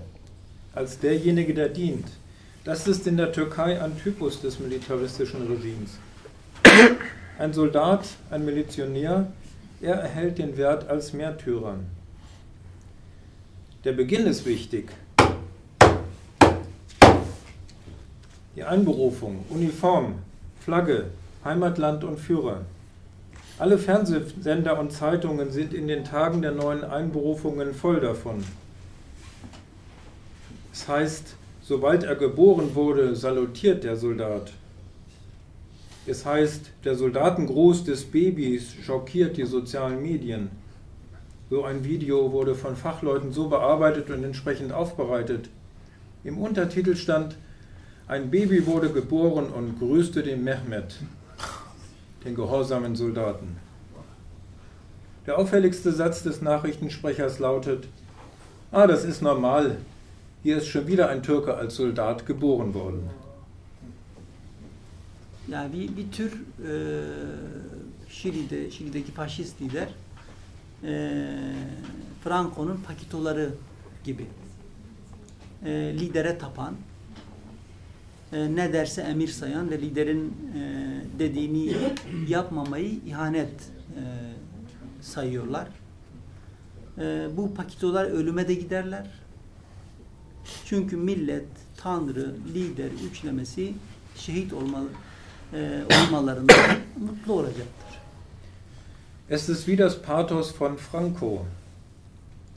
S1: als derjenige, der dient, das ist in der Türkei ein Typus des militaristischen Regimes. Ein Soldat, ein Milizionär, er erhält den Wert als Märtyrer. Der Beginn ist wichtig. Die Einberufung, Uniform, Flagge, Heimatland und Führer. Alle Fernsehsender und Zeitungen sind in den Tagen der neuen Einberufungen voll davon. Es heißt, sobald er geboren wurde, salutiert der Soldat. Es heißt, der Soldatengruß des Babys schockiert die sozialen Medien. So ein Video wurde von Fachleuten so bearbeitet und entsprechend aufbereitet. Im Untertitel stand, ein Baby wurde geboren und grüßte den Mehmet, den gehorsamen Soldaten. Der auffälligste Satz des Nachrichtensprechers lautet, ah, das ist normal, hier ist schon wieder ein Türke als Soldat geboren worden.
S4: Yani bir, bir tür e, Şili'de, Şili'deki faşist lider e, Franco'nun pakitoları gibi e, lidere tapan e, ne derse emir sayan ve liderin e, dediğini yapmamayı ihanet e, sayıyorlar. E, bu pakitolar ölüme de giderler. Çünkü millet, tanrı, lider üçlemesi şehit olmalı, e, olmalarında mutlu olacaktır.
S1: Es ist wie das Pathos von Franco.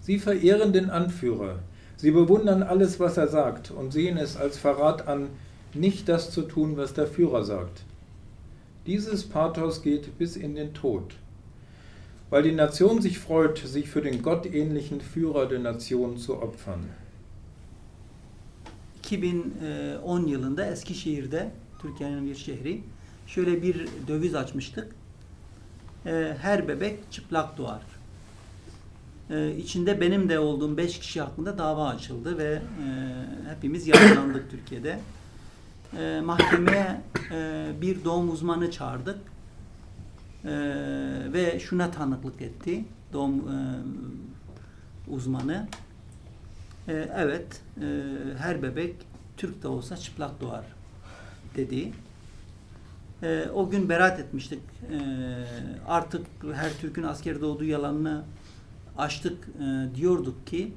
S1: Sie verehren den Anführer. Sie bewundern alles, was er sagt und sehen es als Verrat an, nicht das zu tun, was der Führer sagt. Dieses Pathos geht bis in den Tod. Weil die Nation sich freut, sich für den gottähnlichen Führer der Nation zu opfern.
S4: 2010 yılında Eskişehir'de, Türkiye'nin bir şehri, şöyle bir döviz açmıştık. Ee, Her bebek çıplak doğar. Ee, İçinde benim de olduğum 5 kişi hakkında dava açıldı ve e, hepimiz yargılandık Türkiye'de. Mahkemeye e, bir doğum uzmanı çağırdık ve şuna tanıklık etti doğum e, uzmanı. Ee, evet, e, her bebek Türk de olsa çıplak doğar dedi. Ee, o gün beraat etmiştik. Ee, artık her Türk'ün asker doğduğu yalanını açtık e, diyorduk ki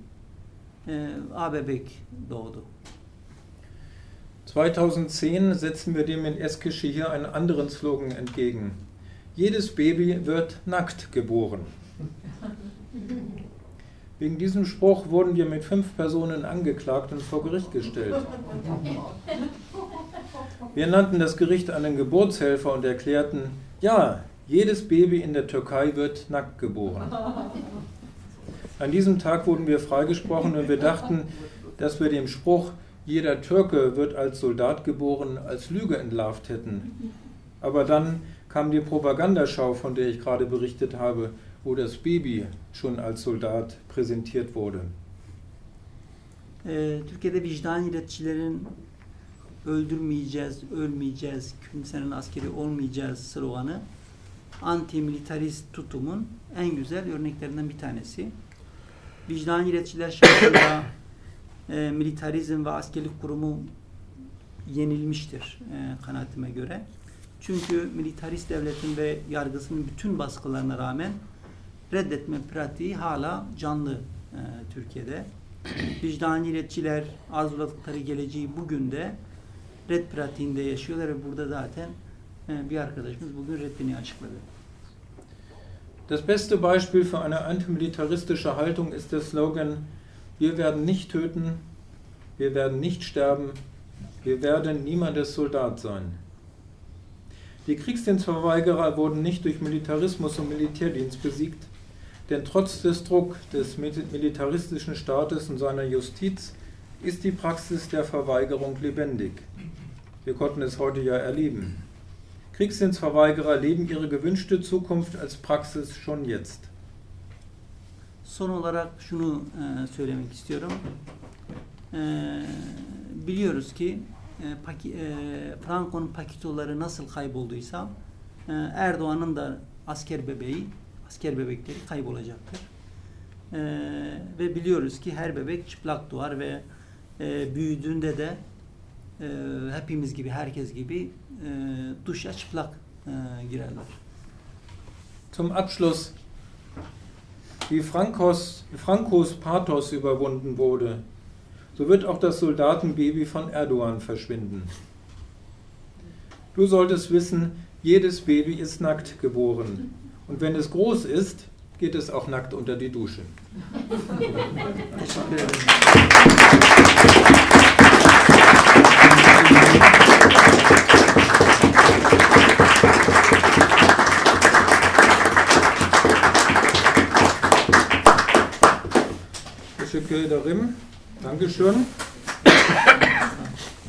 S4: e, A bebek doğdu.
S1: 2010 setzen wir dem in Eskişehir einen anderen Slogan entgegen. Jedes Baby wird nackt geboren. Wegen diesem Spruch wurden wir mit fünf Personen angeklagt und vor Gericht gestellt. Wir nannten das Gericht einen Geburtshelfer und erklärten, ja, jedes Baby in der Türkei wird nackt geboren. An diesem Tag wurden wir freigesprochen und wir dachten, dass wir dem Spruch, jeder Türke wird als Soldat geboren, als Lüge entlarvt hätten. Aber dann kam die Propagandaschau, von der ich gerade berichtet habe, wo das Baby schon als Soldat präsentiert wurde.
S4: Ee, Türkiye'de vicdan iletçilerin öldürmeyeceğiz, ölmeyeceğiz, kimsenin askeri olmayacağız sloganı anti-militarist tutumun en güzel örneklerinden bir tanesi. Vicdan iletçiler şartında e, militarizm ve askerlik kurumu yenilmiştir e, kanaatime göre. Çünkü militarist devletin ve yargısının bütün baskılarına rağmen reddetme pratiği hala canlı e, Türkiye'de. Vicdani iletçiler arzuladıkları geleceği bugün de red pratiğinde yaşıyorlar ve burada zaten e, bir arkadaşımız bugün reddini açıkladı.
S1: Das beste Beispiel für eine antimilitaristische Haltung ist der Slogan, wir werden nicht töten, wir werden nicht sterben, wir werden niemandes Soldat sein. Die Kriegsdienstverweigerer wurden nicht durch Militarismus und Militärdienst besiegt, denn trotz des Druck des militaristischen Staates und seiner Justiz ist die Praxis der Verweigerung lebendig. Wir konnten es heute ja erleben. Kriegsdienstverweigerer leben ihre gewünschte Zukunft als Praxis schon jetzt.
S4: Son olarak şunu e, söylemek istiyorum. E, biliyoruz ki e, Paki, e, Franco'nun pakitoları nasıl kaybolduysa e, Erdoğan'ın da asker bebeği, asker bebekleri kaybolacaktır. E, ve biliyoruz ki her bebek çıplak doğar ve e, büyüdüğünde de e, hepimiz gibi, herkes gibi e, duşa çıplak e, girerler.
S1: Zum Abschluss, wie Frankos, Frankos Pathos überwunden wurde, so wird auch das Soldatenbaby von Erdogan verschwinden. Du solltest wissen, jedes Baby ist nackt geboren. Und wenn es groß ist, geht es auch nackt unter die Dusche. Teşekkür ederim. Dankeschön.